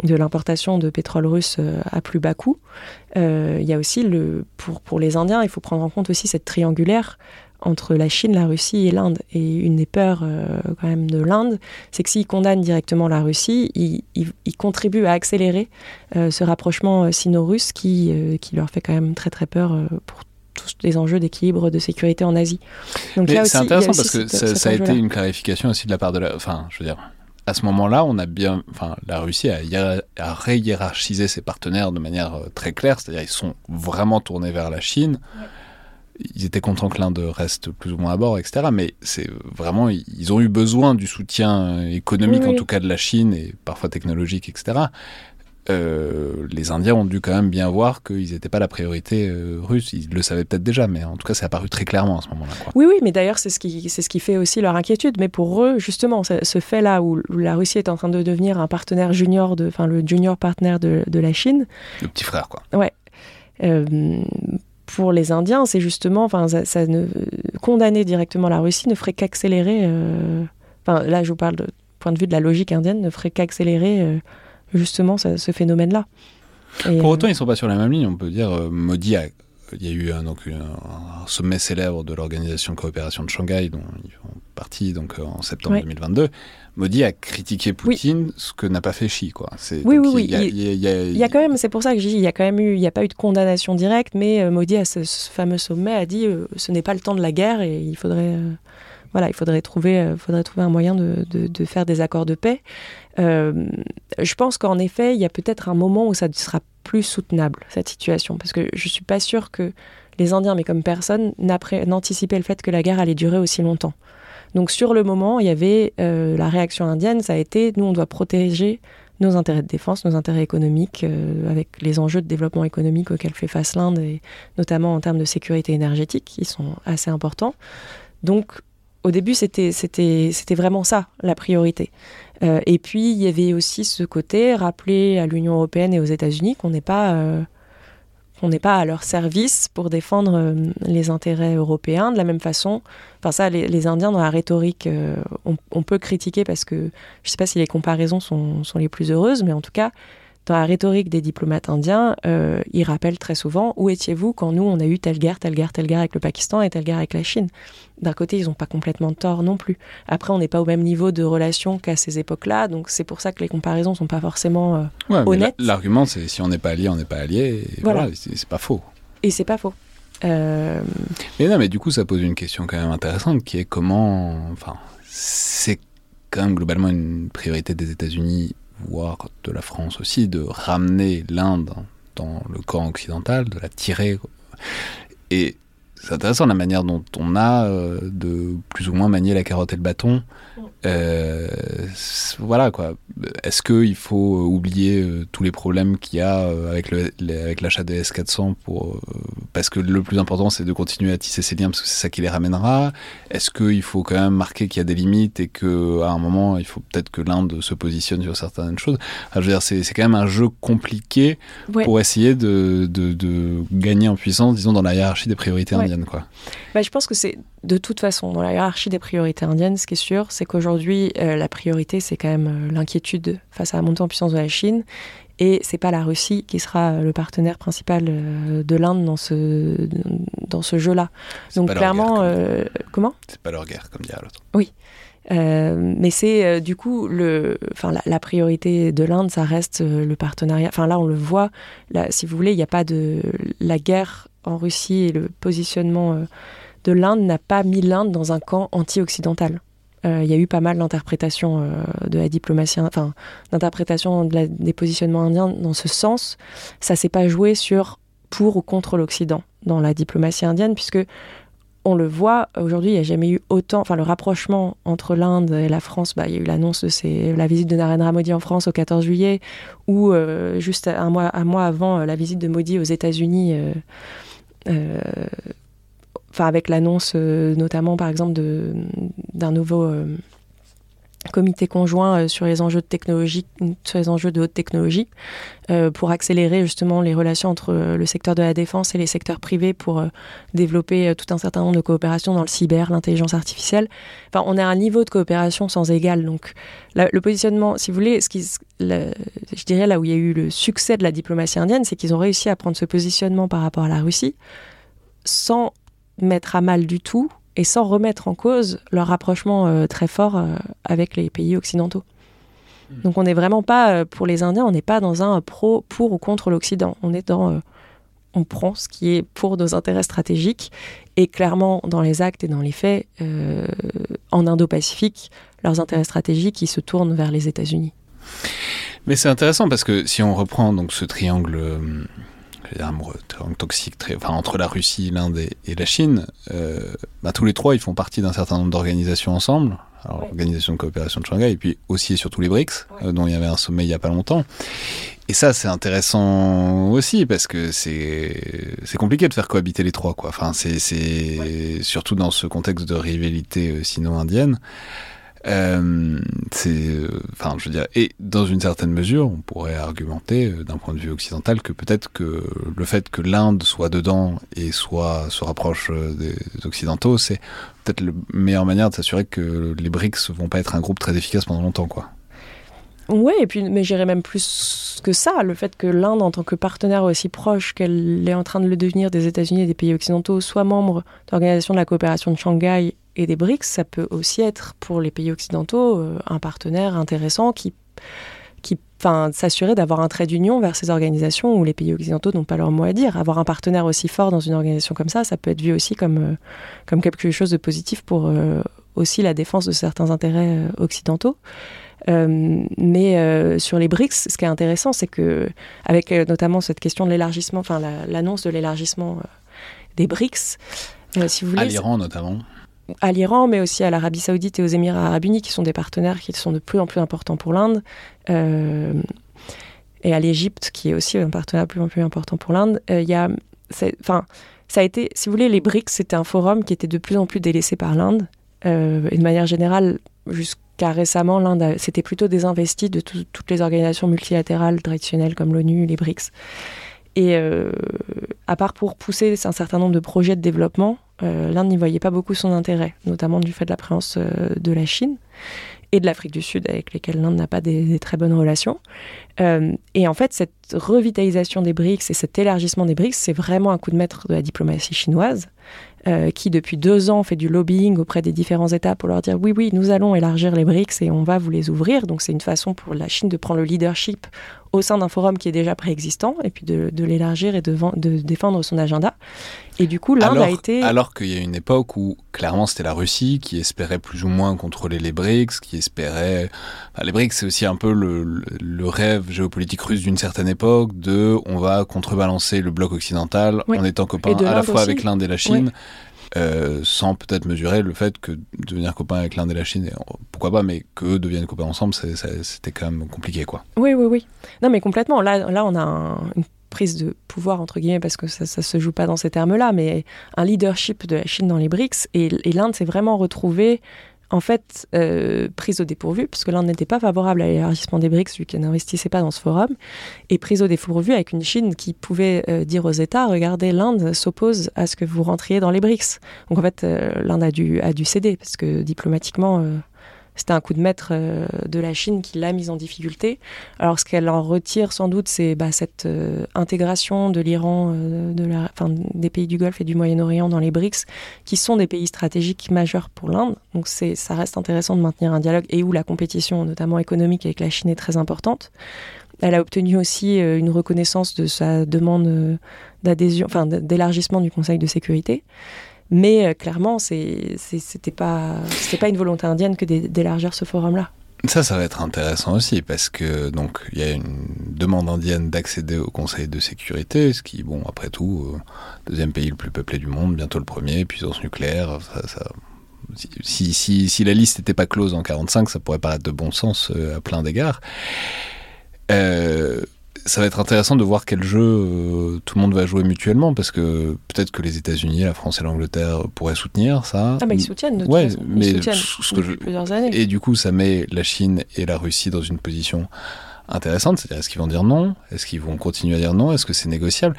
de l'importation de pétrole russe à plus bas coût, il y a aussi le pour pour les Indiens, il faut prendre en compte aussi cette triangulaire entre la Chine, la Russie et l'Inde. Et une des peurs euh, quand même de l'Inde, c'est que s'ils condamnent directement la Russie, ils, ils, contribuent à accélérer euh, ce rapprochement euh, sino-russe qui, qui leur fait quand même très très peur pour tous les enjeux d'équilibre de sécurité en Asie. Donc c'est intéressant parce que ça, a été une clarification aussi de la part de la... Enfin, je veux dire, à ce moment-là, on a bien, enfin, la Russie a, a ré-hiérarchisé ses partenaires de manière très claire, c'est-à-dire ils sont vraiment tournés vers la Chine ils étaient contents que l'Inde reste plus ou moins à bord, etc. Mais c'est vraiment, ils ont eu besoin du soutien économique, en tout cas de la Chine et parfois technologique, etc. Euh, les Indiens ont dû quand même bien voir qu'ils n'étaient pas la priorité euh, russe. Ils le savaient peut-être déjà, mais en tout cas, c'est apparu très clairement à ce moment-là. Oui, oui, mais d'ailleurs, c'est ce qui, c'est ce qui fait aussi leur inquiétude. Mais pour eux, justement, ce fait-là où, la Russie est en train de devenir un partenaire junior, enfin le junior partenaire de, de la Chine. Le petit frère, quoi. Ouais. Euh, pour les Indiens, c'est justement, enfin, ça, ne, condamner directement la Russie ne ferait qu'accélérer. Euh, enfin, là, je vous parle de point de vue de la logique indienne, ne ferait qu'accélérer euh, justement ce, phénomène-là. Pour autant, ils sont pas sur la même ligne. On peut dire, euh, Modi a il y a eu un, donc, un, sommet célèbre de l'organisation de coopération de Shanghai, dont ils font partie donc, en septembre 2022. Modi a critiqué Poutine, ce que n'a pas fait Xi. Quoi. Oui, oui, oui. Il y, a quand même, c'est pour ça que j'ai il y a quand même eu, il n'y a pas eu de condamnation directe, mais euh, Modi, à ce, fameux sommet, a dit euh, ce n'est pas le temps de la guerre et il faudrait. Euh, voilà, il faudrait trouver, faudrait trouver un moyen de, de, faire des accords de paix. je pense qu'en effet, il y a peut-être un moment où ça sera plus soutenable, cette situation. Parce que je suis pas sûre que les Indiens, mais comme personne, n'anticipaient le fait que la guerre allait durer aussi longtemps. Donc sur le moment, il y avait euh, la réaction indienne, ça a été, nous, on doit protéger nos intérêts de défense, nos intérêts économiques, euh, avec les enjeux de développement économique auxquels fait face l'Inde, et notamment en termes de sécurité énergétique, qui sont assez importants. Donc au début, c'était vraiment ça, la priorité. Euh, et puis, il y avait aussi ce côté, rappeler à l'Union européenne et aux États-Unis qu'on n'est pas, euh, pas à leur service pour défendre euh, les intérêts européens. De la même façon, enfin ça, les, Indiens, dans la rhétorique, on, peut critiquer parce que je ne sais pas si les comparaisons sont les plus heureuses, mais en tout cas, dans la rhétorique des diplomates indiens, euh, ils rappellent très souvent où étiez-vous quand nous, on a eu telle guerre, telle guerre, telle guerre avec le Pakistan et telle guerre avec la Chine? D'un côté, ils n'ont pas complètement tort non plus. Après, on n'est pas au même niveau de relation qu'à ces époques-là, donc c'est pour ça que les comparaisons sont pas forcément euh, honnêtes. L'argument, c'est si on n'est pas allié, on n'est pas allié. Et voilà, c'est pas faux. Et c'est pas faux. Euh... Mais non, mais du coup, ça pose une question quand même intéressante, qui est comment, enfin, c'est quand même globalement une priorité des États-Unis voire de la France aussi, de ramener l'Inde dans le camp occidental, de la tirer. Et c'est intéressant la manière dont on a euh, de plus ou moins manier la carotte et le bâton. Euh, voilà quoi. Est-ce qu'il faut oublier euh, tous les problèmes qu'il y a avec, le, avec l'achat des S400 pour, parce que le plus important c'est de continuer à tisser ces liens parce que c'est ça qui les ramènera. Est-ce qu'il faut quand même marquer qu'il y a des limites et qu'à un moment il faut peut-être que l'Inde se positionne sur certaines choses? Je veux dire, c'est, quand même un jeu compliqué pour essayer de, de, gagner en puissance, disons, dans la hiérarchie des priorités Quoi. Bah, je pense que c'est de toute façon, dans la hiérarchie des priorités indiennes, ce qui est sûr, c'est qu'aujourd'hui, euh, la priorité, c'est quand même euh, l'inquiétude face à la montée en puissance de la Chine. Et c'est pas la Russie qui sera le partenaire principal euh, de l'Inde dans ce, dans ce jeu-là. Donc clairement, comment? C'est pas leur guerre, comme dirait l'autre. Oui. mais c'est du coup le, enfin la, priorité de l'Inde, ça reste le partenariat. Enfin là, on le voit. Là, si vous voulez, il n'y a pas de la guerre en Russie et le positionnement de l'Inde n'a pas mis l'Inde dans un camp anti-occidental. Euh, il y a eu pas mal d'interprétations euh, de la diplomatie, enfin d'interprétations des positionnements indiens dans ce sens. Ça s'est pas joué sur pour ou contre l'Occident dans la diplomatie indienne, puisque on le voit aujourd'hui, il n'y a jamais eu autant, enfin le rapprochement entre l'Inde et la France, bah, il y a eu l'annonce de la visite de Narendra Modi en France au 14 juillet, ou euh, juste un mois avant la visite de Modi aux États-Unis enfin avec l'annonce euh, notamment par exemple d'un nouveau euh, comité conjoint euh, sur les enjeux de technologie, sur les enjeux de haute technologie, pour accélérer justement les relations entre le secteur de la défense et les secteurs privés pour développer tout un certain nombre de coopérations dans le cyber, l'intelligence artificielle. Enfin, on a un niveau de coopération sans égal. Donc, le positionnement, si vous voulez, ce qui, je dirais là où il y a eu le succès de la diplomatie indienne, c'est qu'ils ont réussi à prendre ce positionnement par rapport à la Russie sans mettre à mal du tout et sans remettre en cause leur rapprochement euh, très fort euh, avec les pays occidentaux. Hmm. Donc on n'est vraiment pas, euh, pour les Indiens, on n'est pas dans un pro, pour ou contre l'Occident. On est dans, on prend ce qui est pour nos intérêts stratégiques et clairement dans les actes et dans les faits, en Indo-Pacifique, leurs intérêts stratégiques, ils se tournent vers les États-Unis. Mais c'est intéressant parce que si on reprend donc ce triangle amoureux toxique très, enfin, entre la Russie, l'Inde et, la Chine, euh, bah, tous les trois, ils font partie d'un certain nombre d'organisations ensemble. Alors, l'Organisation de coopération de Shanghai, et puis aussi et surtout les BRICS, euh, dont il y avait un sommet il n'y a pas longtemps. Et ça, c'est intéressant aussi, parce que c'est compliqué de faire cohabiter les trois. Quoi. Enfin, c'est surtout dans ce contexte de rivalité euh, sino-indienne. Euh, c'est, euh, enfin, je veux dire, et dans une certaine mesure, on pourrait argumenter euh, d'un point de vue occidental que peut-être que le fait que l'Inde soit dedans et soit se rapproche des, occidentaux, c'est peut-être la meilleure manière de s'assurer que les BRICS vont pas être un groupe très efficace pendant longtemps, quoi. Oui, et puis, mais j'irais même plus que ça. Le fait que l'Inde, en tant que partenaire aussi proche qu'elle est en train de le devenir des États-Unis et des pays occidentaux, soit membre de l'Organisation de la coopération de Shanghai et des BRICS, ça peut aussi être pour les pays occidentaux euh, un partenaire intéressant qui, qui s'assurer d'avoir un trait d'union vers ces organisations où les pays occidentaux n'ont pas leur mot à dire. Avoir un partenaire aussi fort dans une organisation comme ça, ça peut être vu aussi comme, euh, comme quelque chose de positif pour euh, aussi la défense de certains intérêts occidentaux. mais sur les BRICS, ce qui est intéressant, c'est que, avec notamment cette question de l'élargissement, enfin l'annonce de l'élargissement des BRICS, si vous voulez. À l'Iran notamment à l'Iran, mais aussi à l'Arabie Saoudite et aux Émirats Arabes Unis, qui sont des partenaires qui sont de plus en plus importants pour l'Inde, euh, et à l'Égypte, qui est aussi un partenaire de plus en plus important pour l'Inde. Euh, y a, enfin, ça a été, si vous voulez, les BRICS, c'était un forum qui était de plus en plus délaissé par l'Inde, euh, et de manière générale, jusqu'à récemment, l'Inde s'était plutôt désinvestie de toutes les organisations multilatérales traditionnelles comme l'ONU, les BRICS. Et à part pour pousser un certain nombre de projets de développement, euh, l'Inde n'y voyait pas beaucoup son intérêt, notamment du fait de la présence euh, de la Chine et de l'Afrique du Sud, avec lesquels l'Inde n'a pas des, très bonnes relations. Euh, et en fait, cette revitalisation des BRICS et cet élargissement des BRICS, c'est vraiment un coup de maître de la diplomatie chinoise, qui depuis deux ans fait du lobbying auprès des différents États pour leur dire oui, oui, nous allons élargir les BRICS et on va vous les ouvrir. Donc c'est une façon pour la Chine de prendre le leadership au sein d'un forum qui est déjà préexistant, et puis de, l'élargir et de, de, défendre son agenda. Et du coup, l'Inde a été... Alors qu'il y a une époque où, clairement, c'était la Russie qui espérait plus ou moins contrôler les BRICS, qui espérait... les BRICS, c'est aussi un peu le, le, rêve géopolitique russe d'une certaine époque, de on va contrebalancer le bloc occidental en étant copain à la fois avec l'Inde et la Chine. Euh, sans peut-être mesurer le fait que devenir copain avec l'Inde et la Chine, pourquoi pas, mais qu'eux deviennent copains ensemble, c'était quand même compliqué, quoi. Oui, oui, oui. Non, mais complètement. Là, là on a une prise de pouvoir, entre guillemets, parce que ça ne se joue pas dans ces termes-là, mais un leadership de la Chine dans les BRICS, et, et l'Inde s'est vraiment retrouvée en fait, euh, prise au dépourvu, puisque l'Inde n'était pas favorable à l'élargissement des BRICS, vu qu'elle n'investissait pas dans ce forum, et prise au dépourvu avec une Chine qui pouvait euh, dire aux États, regardez, l'Inde s'oppose à ce que vous rentriez dans les BRICS. Donc en fait, euh, l'Inde a dû, a dû céder, parce que diplomatiquement, c'était un coup de maître euh, de la Chine qui l'a mise en difficulté. Alors ce qu'elle en retire sans doute, c'est bah, cette euh, intégration de l'Iran, euh, des pays du Golfe et du Moyen-Orient dans les BRICS, qui sont des pays stratégiques majeurs pour l'Inde. Donc ça reste intéressant de maintenir un dialogue et où la compétition, notamment économique avec la Chine, est très importante. Elle a obtenu aussi une reconnaissance de sa demande d'adhésion, enfin d'élargissement du Conseil de sécurité. Mais euh, clairement, c'était pas, pas une volonté indienne que d'élargir ce forum-là. Ça, ça va être intéressant aussi parce que donc il y a une demande indienne d'accéder au Conseil de sécurité, ce qui, bon, après tout, euh, deuxième pays le plus peuplé du monde, bientôt le premier, puissance nucléaire. Si, si, si, la liste n'était pas close en 45, ça pourrait paraître de bon sens euh, à plein d'égards. Euh, ça va être intéressant de voir quel jeu euh, tout le monde va jouer mutuellement, parce que peut-être que les États-Unis, la France et l'Angleterre pourraient soutenir ça. Ah, bah ils soutiennent de toute façon. Mais ils soutiennent plusieurs années. Et du coup, ça met la Chine et la Russie dans une position intéressante, c'est-à-dire est-ce qu'ils vont dire non? Est-ce qu'ils vont continuer à dire non? Est-ce que c'est négociable?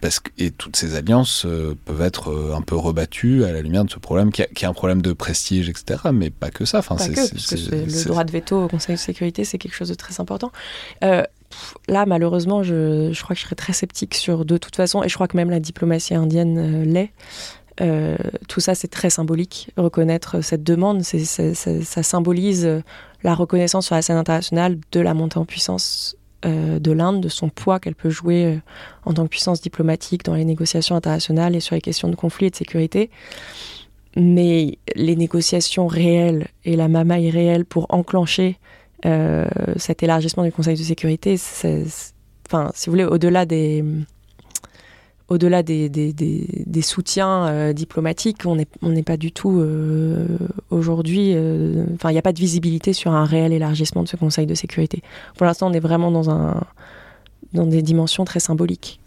Parce que et toutes ces alliances euh, peuvent être euh, un peu rebattues à la lumière de ce problème qui, est un problème de prestige, etc. Mais pas que ça. Enfin, pas que, parce que le droit de veto au Conseil de sécurité, c'est quelque chose de très important. Euh, là, malheureusement, je, crois que je serais très sceptique sur de toute façon, et je crois que même la diplomatie indienne euh, l'est. Euh, tout ça, c'est très symbolique. Reconnaître cette demande, ça, symbolise la reconnaissance sur la scène internationale de la montée en puissance euh, de l'Inde, de son poids qu'elle peut jouer en tant que puissance diplomatique dans les négociations internationales et sur les questions de conflit et de sécurité. Mais les négociations réelles et la mamaille réelle pour enclencher euh, cet élargissement du Conseil de sécurité, enfin, si vous voulez, au-delà des, au-delà des, des, soutiens euh, diplomatiques, on n'est on pas du tout euh, aujourd'hui. Enfin, il n'y a pas de visibilité sur un réel élargissement de ce Conseil de sécurité. Pour l'instant, on est vraiment dans, un, dans des dimensions très symboliques.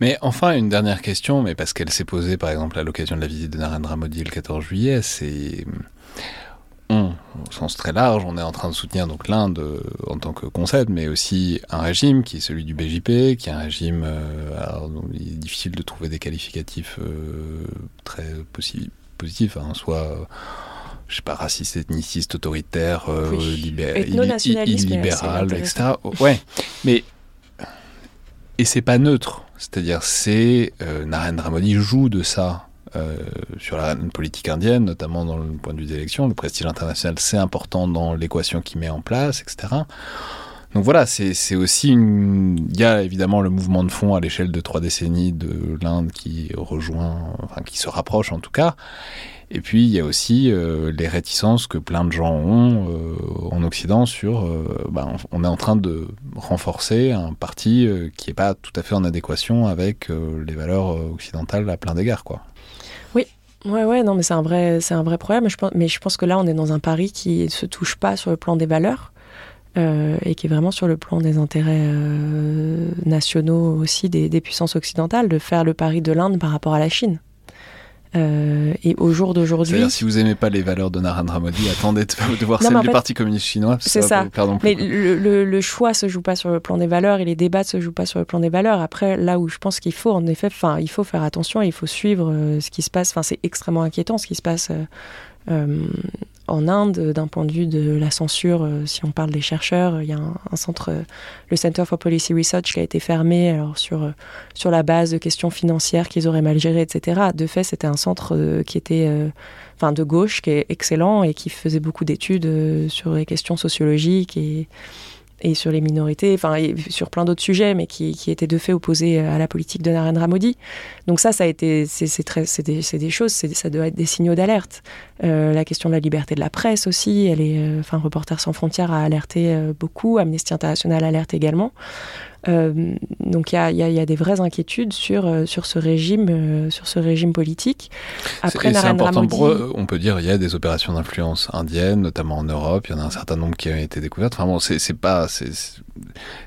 Mais enfin, une dernière question, mais parce qu'elle s'est posée par exemple à l'occasion de la visite de Narendra Modi le 14 juillet, c'est on, au sens très large, on est en train de soutenir donc l'Inde euh, en tant que concept, mais aussi un régime qui est celui du BJP, qui est un régime. Euh, alors, il est difficile de trouver des qualificatifs euh, très positifs, hein, soit je sais pas, raciste, ethniciste, autoritaire, illibéral, etc. Ouais, mais et c'est pas neutre, c'est-à-dire c'est Narendra Modi joue de ça euh, sur la politique indienne, notamment dans le point de vue des élections. Le prestige international, c'est important dans l'équation qu'il met en place, etc. Donc voilà, c'est aussi une... Il y a évidemment le mouvement de fond à l'échelle de trois décennies de l'Inde qui rejoint, qui se rapproche en tout cas. Et puis il y a aussi euh, les réticences que plein de gens ont euh, en Occident sur, ben, on est en train de renforcer un parti qui n'est pas tout à fait en adéquation avec les valeurs occidentales à plein d'égards, quoi. Ouais, ouais, non, mais c'est un vrai, c'est un vrai problème. Mais je, pense, mais je pense que là, on est dans un pari qui ne se touche pas sur le plan des valeurs euh, et qui est vraiment sur le plan des intérêts euh, nationaux aussi des, puissances occidentales, de faire le pari de l'Inde par rapport à la Chine. Euh, et au jour d'aujourd'hui. si vous aimez pas les valeurs de Narendra Modi, attendez de, voir celle du Parti communiste chinois. C'est ça. Mais le, le, choix se joue pas sur le plan des valeurs et les débats se jouent pas sur le plan des valeurs. Après, là où je pense qu'il faut, en effet, enfin, il faut faire attention, il faut suivre euh, ce qui se passe. Enfin, c'est extrêmement inquiétant ce qui se passe euh, en Inde, d'un point de vue de la censure, euh, si on parle des chercheurs, il y a un, centre, euh, le Center for Policy Research, qui a été fermé alors sur, sur la base de questions financières qu'ils auraient mal gérées, etc. De fait, c'était un centre qui était enfin, de gauche, qui est excellent et qui faisait beaucoup d'études sur les questions sociologiques et, et sur les minorités, enfin sur plein d'autres sujets, mais qui, qui, étaient de fait opposés à la politique de Narendra Modi. Donc ça, ça a été, c'est des, des, choses, ça doit être des signaux d'alerte. Euh, la question de la liberté de la presse aussi, elle est, euh, enfin Reporters sans frontières a alerté euh, beaucoup, Amnesty International alerte également. Euh, donc il y a, y, y a, des vraies inquiétudes sur, euh, sur, ce, régime, euh, sur ce régime politique. Après, c'est important pour eux, on peut dire il y a des opérations d'influence indiennes, notamment en Europe, il y en a un certain nombre qui ont été découvertes. Enfin bon, c'est pas...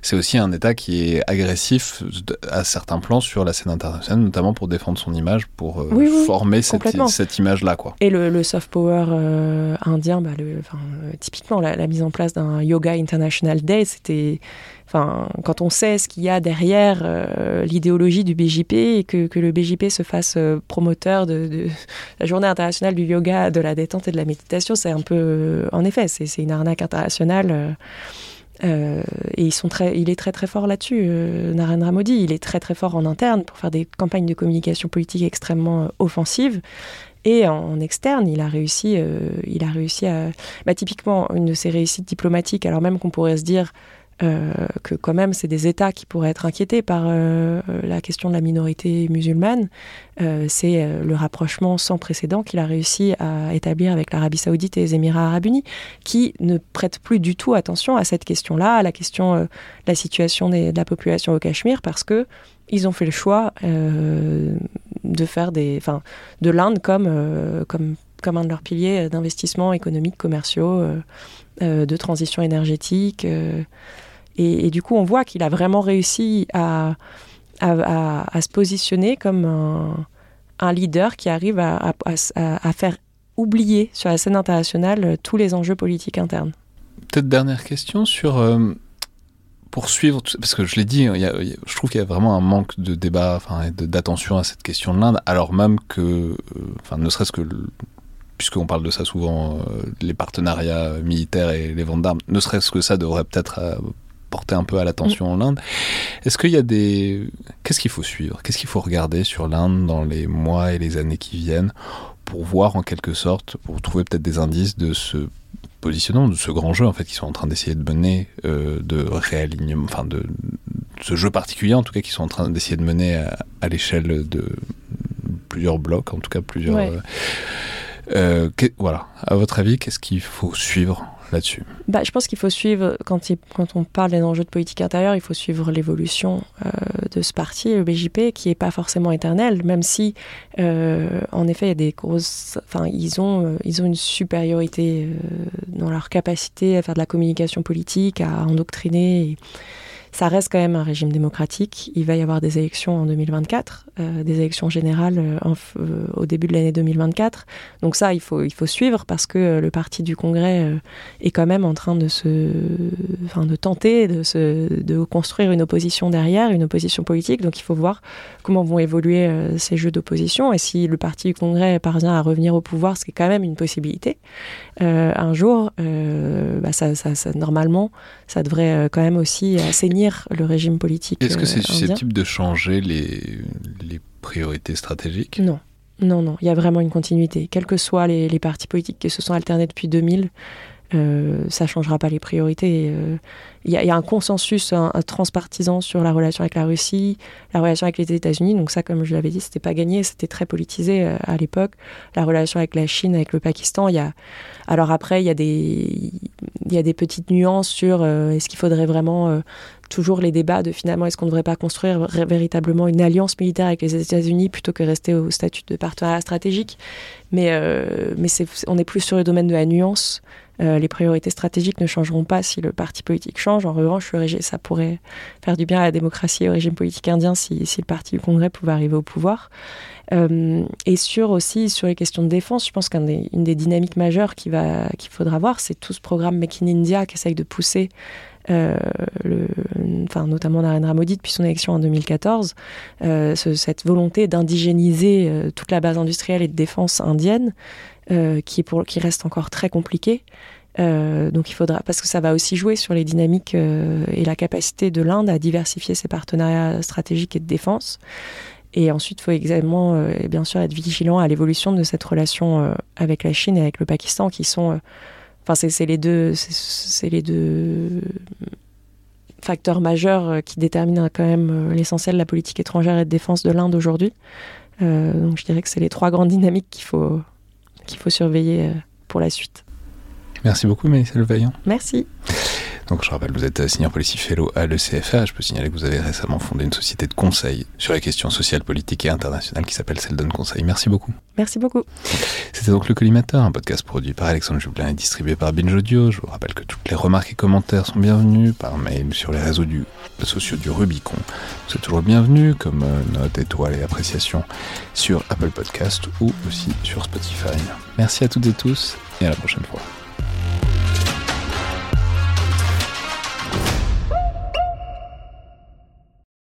C'est aussi un État qui est agressif à certains plans sur la scène internationale, notamment pour défendre son image, pour oui, oui, former cette, cette image-là. Quoi. Et le, le soft power euh, indien, bah, le, enfin, typiquement la, la mise en place d'un Yoga International Day, c'était Quand on sait ce qu'il y a derrière euh, l'idéologie du BJP et que, le BJP se fasse euh, promoteur de, la journée internationale du yoga, de la détente et de la méditation, c'est un peu, euh, en effet, c'est une arnaque internationale. Et il est très très fort là-dessus, Narendra Modi. Il est très très fort en interne pour faire des campagnes de communication politique extrêmement offensives. Et en, externe, il a réussi, il a réussi à, bah, typiquement une de ses réussites diplomatiques. Alors même qu'on pourrait se dire euh, que quand même c'est des États qui pourraient être inquiétés par euh, la question de la minorité musulmane. Euh, c'est euh, le rapprochement sans précédent qu'il a réussi à établir avec l'Arabie saoudite et les Émirats arabes unis, qui ne prêtent plus du tout attention à cette question-là, à la question euh, de la situation de la population au Cachemire, parce que ils ont fait le choix de faire des, enfin, de l'Inde comme, comme comme un de leurs piliers d'investissement économique, commerciaux, de transition énergétique. Et, du coup, on voit qu'il a vraiment réussi à, à, se positionner comme un, un, leader qui arrive à, à, faire oublier sur la scène internationale tous les enjeux politiques internes. Peut-être dernière question sur euh, poursuivre, parce que je l'ai dit, je trouve qu'il y a vraiment un manque de débat, enfin, d'attention à cette question de l'Inde, alors même que, euh, enfin, ne serait-ce que puisqu'on parle de ça souvent, euh, les partenariats militaires et les ventes d'armes, ne serait-ce que ça devrait peut-être porter un peu à l'attention en Inde. Est-ce qu'il y a des... Qu'est-ce qu'il faut suivre? Qu'est-ce qu'il faut regarder sur l'Inde dans les mois et les années qui viennent pour voir en quelque sorte, pour trouver peut-être des indices de ce positionnement, de ce grand jeu en fait qu'ils sont en train d'essayer de mener, euh, de réalignement, enfin de, de, ce jeu particulier en tout cas qu'ils sont en train d'essayer de mener à, à l'échelle de plusieurs blocs, en tout cas plusieurs... Ouais. Euh, euh, que, voilà, à votre avis, qu'est-ce qu'il faut suivre bah, Je pense qu'il faut suivre, quand, on parle des enjeux de politique intérieure, il faut suivre l'évolution euh, de ce parti, le BJP, qui n'est pas forcément éternel, même si, euh, en effet, il y a des grosses. Enfin, ils ont, euh, ils ont une supériorité dans leur capacité à faire de la communication politique, à endoctriner. Ça reste quand même un régime démocratique. Il va y avoir des élections en 2024, euh, des élections générales euh, euh, au début de l'année 2024. Donc ça, il faut, il faut suivre parce que le parti du Congrès est quand même en train de se, enfin, de tenter de, se, de construire une opposition derrière, une opposition politique. Donc il faut voir comment vont évoluer ces jeux d'opposition et si le parti du Congrès parvient à revenir au pouvoir, ce qui est quand même une possibilité. Un jour, bah, ça, ça, ça, normalement, ça devrait quand même aussi assainir le régime politique. Est-ce que c'est susceptible de changer les, les priorités stratégiques? Non. Non, non, il y a vraiment une continuité. Quels que soient les, les partis politiques qui se sont alternés depuis 2000, euh, ça changera pas les priorités. Il euh, y, y, a un consensus un, transpartisan sur la relation avec la Russie, la relation avec les États-Unis. Donc ça, comme je l'avais dit, c'était pas gagné, c'était très politisé euh, à l'époque. La relation avec la Chine, avec le Pakistan, il y a. Alors après, il y a des, il y a des petites nuances sur euh, est-ce qu'il faudrait vraiment toujours les débats de finalement est-ce qu'on ne devrait pas construire véritablement une alliance militaire avec les États-Unis plutôt que rester au statut de partenariat stratégique. Mais, mais c'est, on est plus sur le domaine de la nuance. Euh, les priorités stratégiques ne changeront pas si le parti politique change. En revanche, le ça pourrait faire du bien à la démocratie et au régime politique indien si, le parti du Congrès pouvait arriver au pouvoir. Euh, et sur aussi sur les questions de défense, je pense qu'une des, dynamiques majeures qu'il faudra voir, c'est tout ce programme Make in India qui essaye de pousser euh, enfin, notamment Narendra Modi depuis son élection en 2014, euh, ce, cette volonté d'indigéniser toute la base industrielle et de défense indienne, euh, qui, pour, qui reste encore très compliquée. Euh, donc il faudra parce que ça va aussi jouer sur les dynamiques euh, et la capacité de l'Inde à diversifier ses partenariats stratégiques et de défense. Et ensuite, il faut également, bien sûr, être vigilant à l'évolution de cette relation avec la Chine et avec le Pakistan, qui sont, enfin, c'est les deux, c'est les deux facteur majeur qui détermine quand même l'essentiel de la politique étrangère et de défense de l'Inde aujourd'hui. donc je dirais que c'est les trois grandes dynamiques qu'il faut, qu'il faut surveiller pour la suite. Merci beaucoup, Mélissa Levaillant. Merci. Donc je rappelle, vous êtes senior policy fellow à l'ECFA. Je peux signaler que vous avez récemment fondé une société de conseil sur les questions sociales, politiques et internationales qui s'appelle Seldon Conseil. Merci beaucoup. Merci beaucoup. C'était donc Le Collimateur, un podcast produit par Alexandre Jublin et distribué par Binge Audio. Je vous rappelle que toutes les remarques et commentaires sont bienvenus par mail sur les réseaux du, sociaux du Rubicon. Êtes toujours bienvenus, comme euh, notes, étoiles et appréciations sur Apple Podcast ou aussi sur Spotify. Merci à toutes et tous et à la prochaine fois.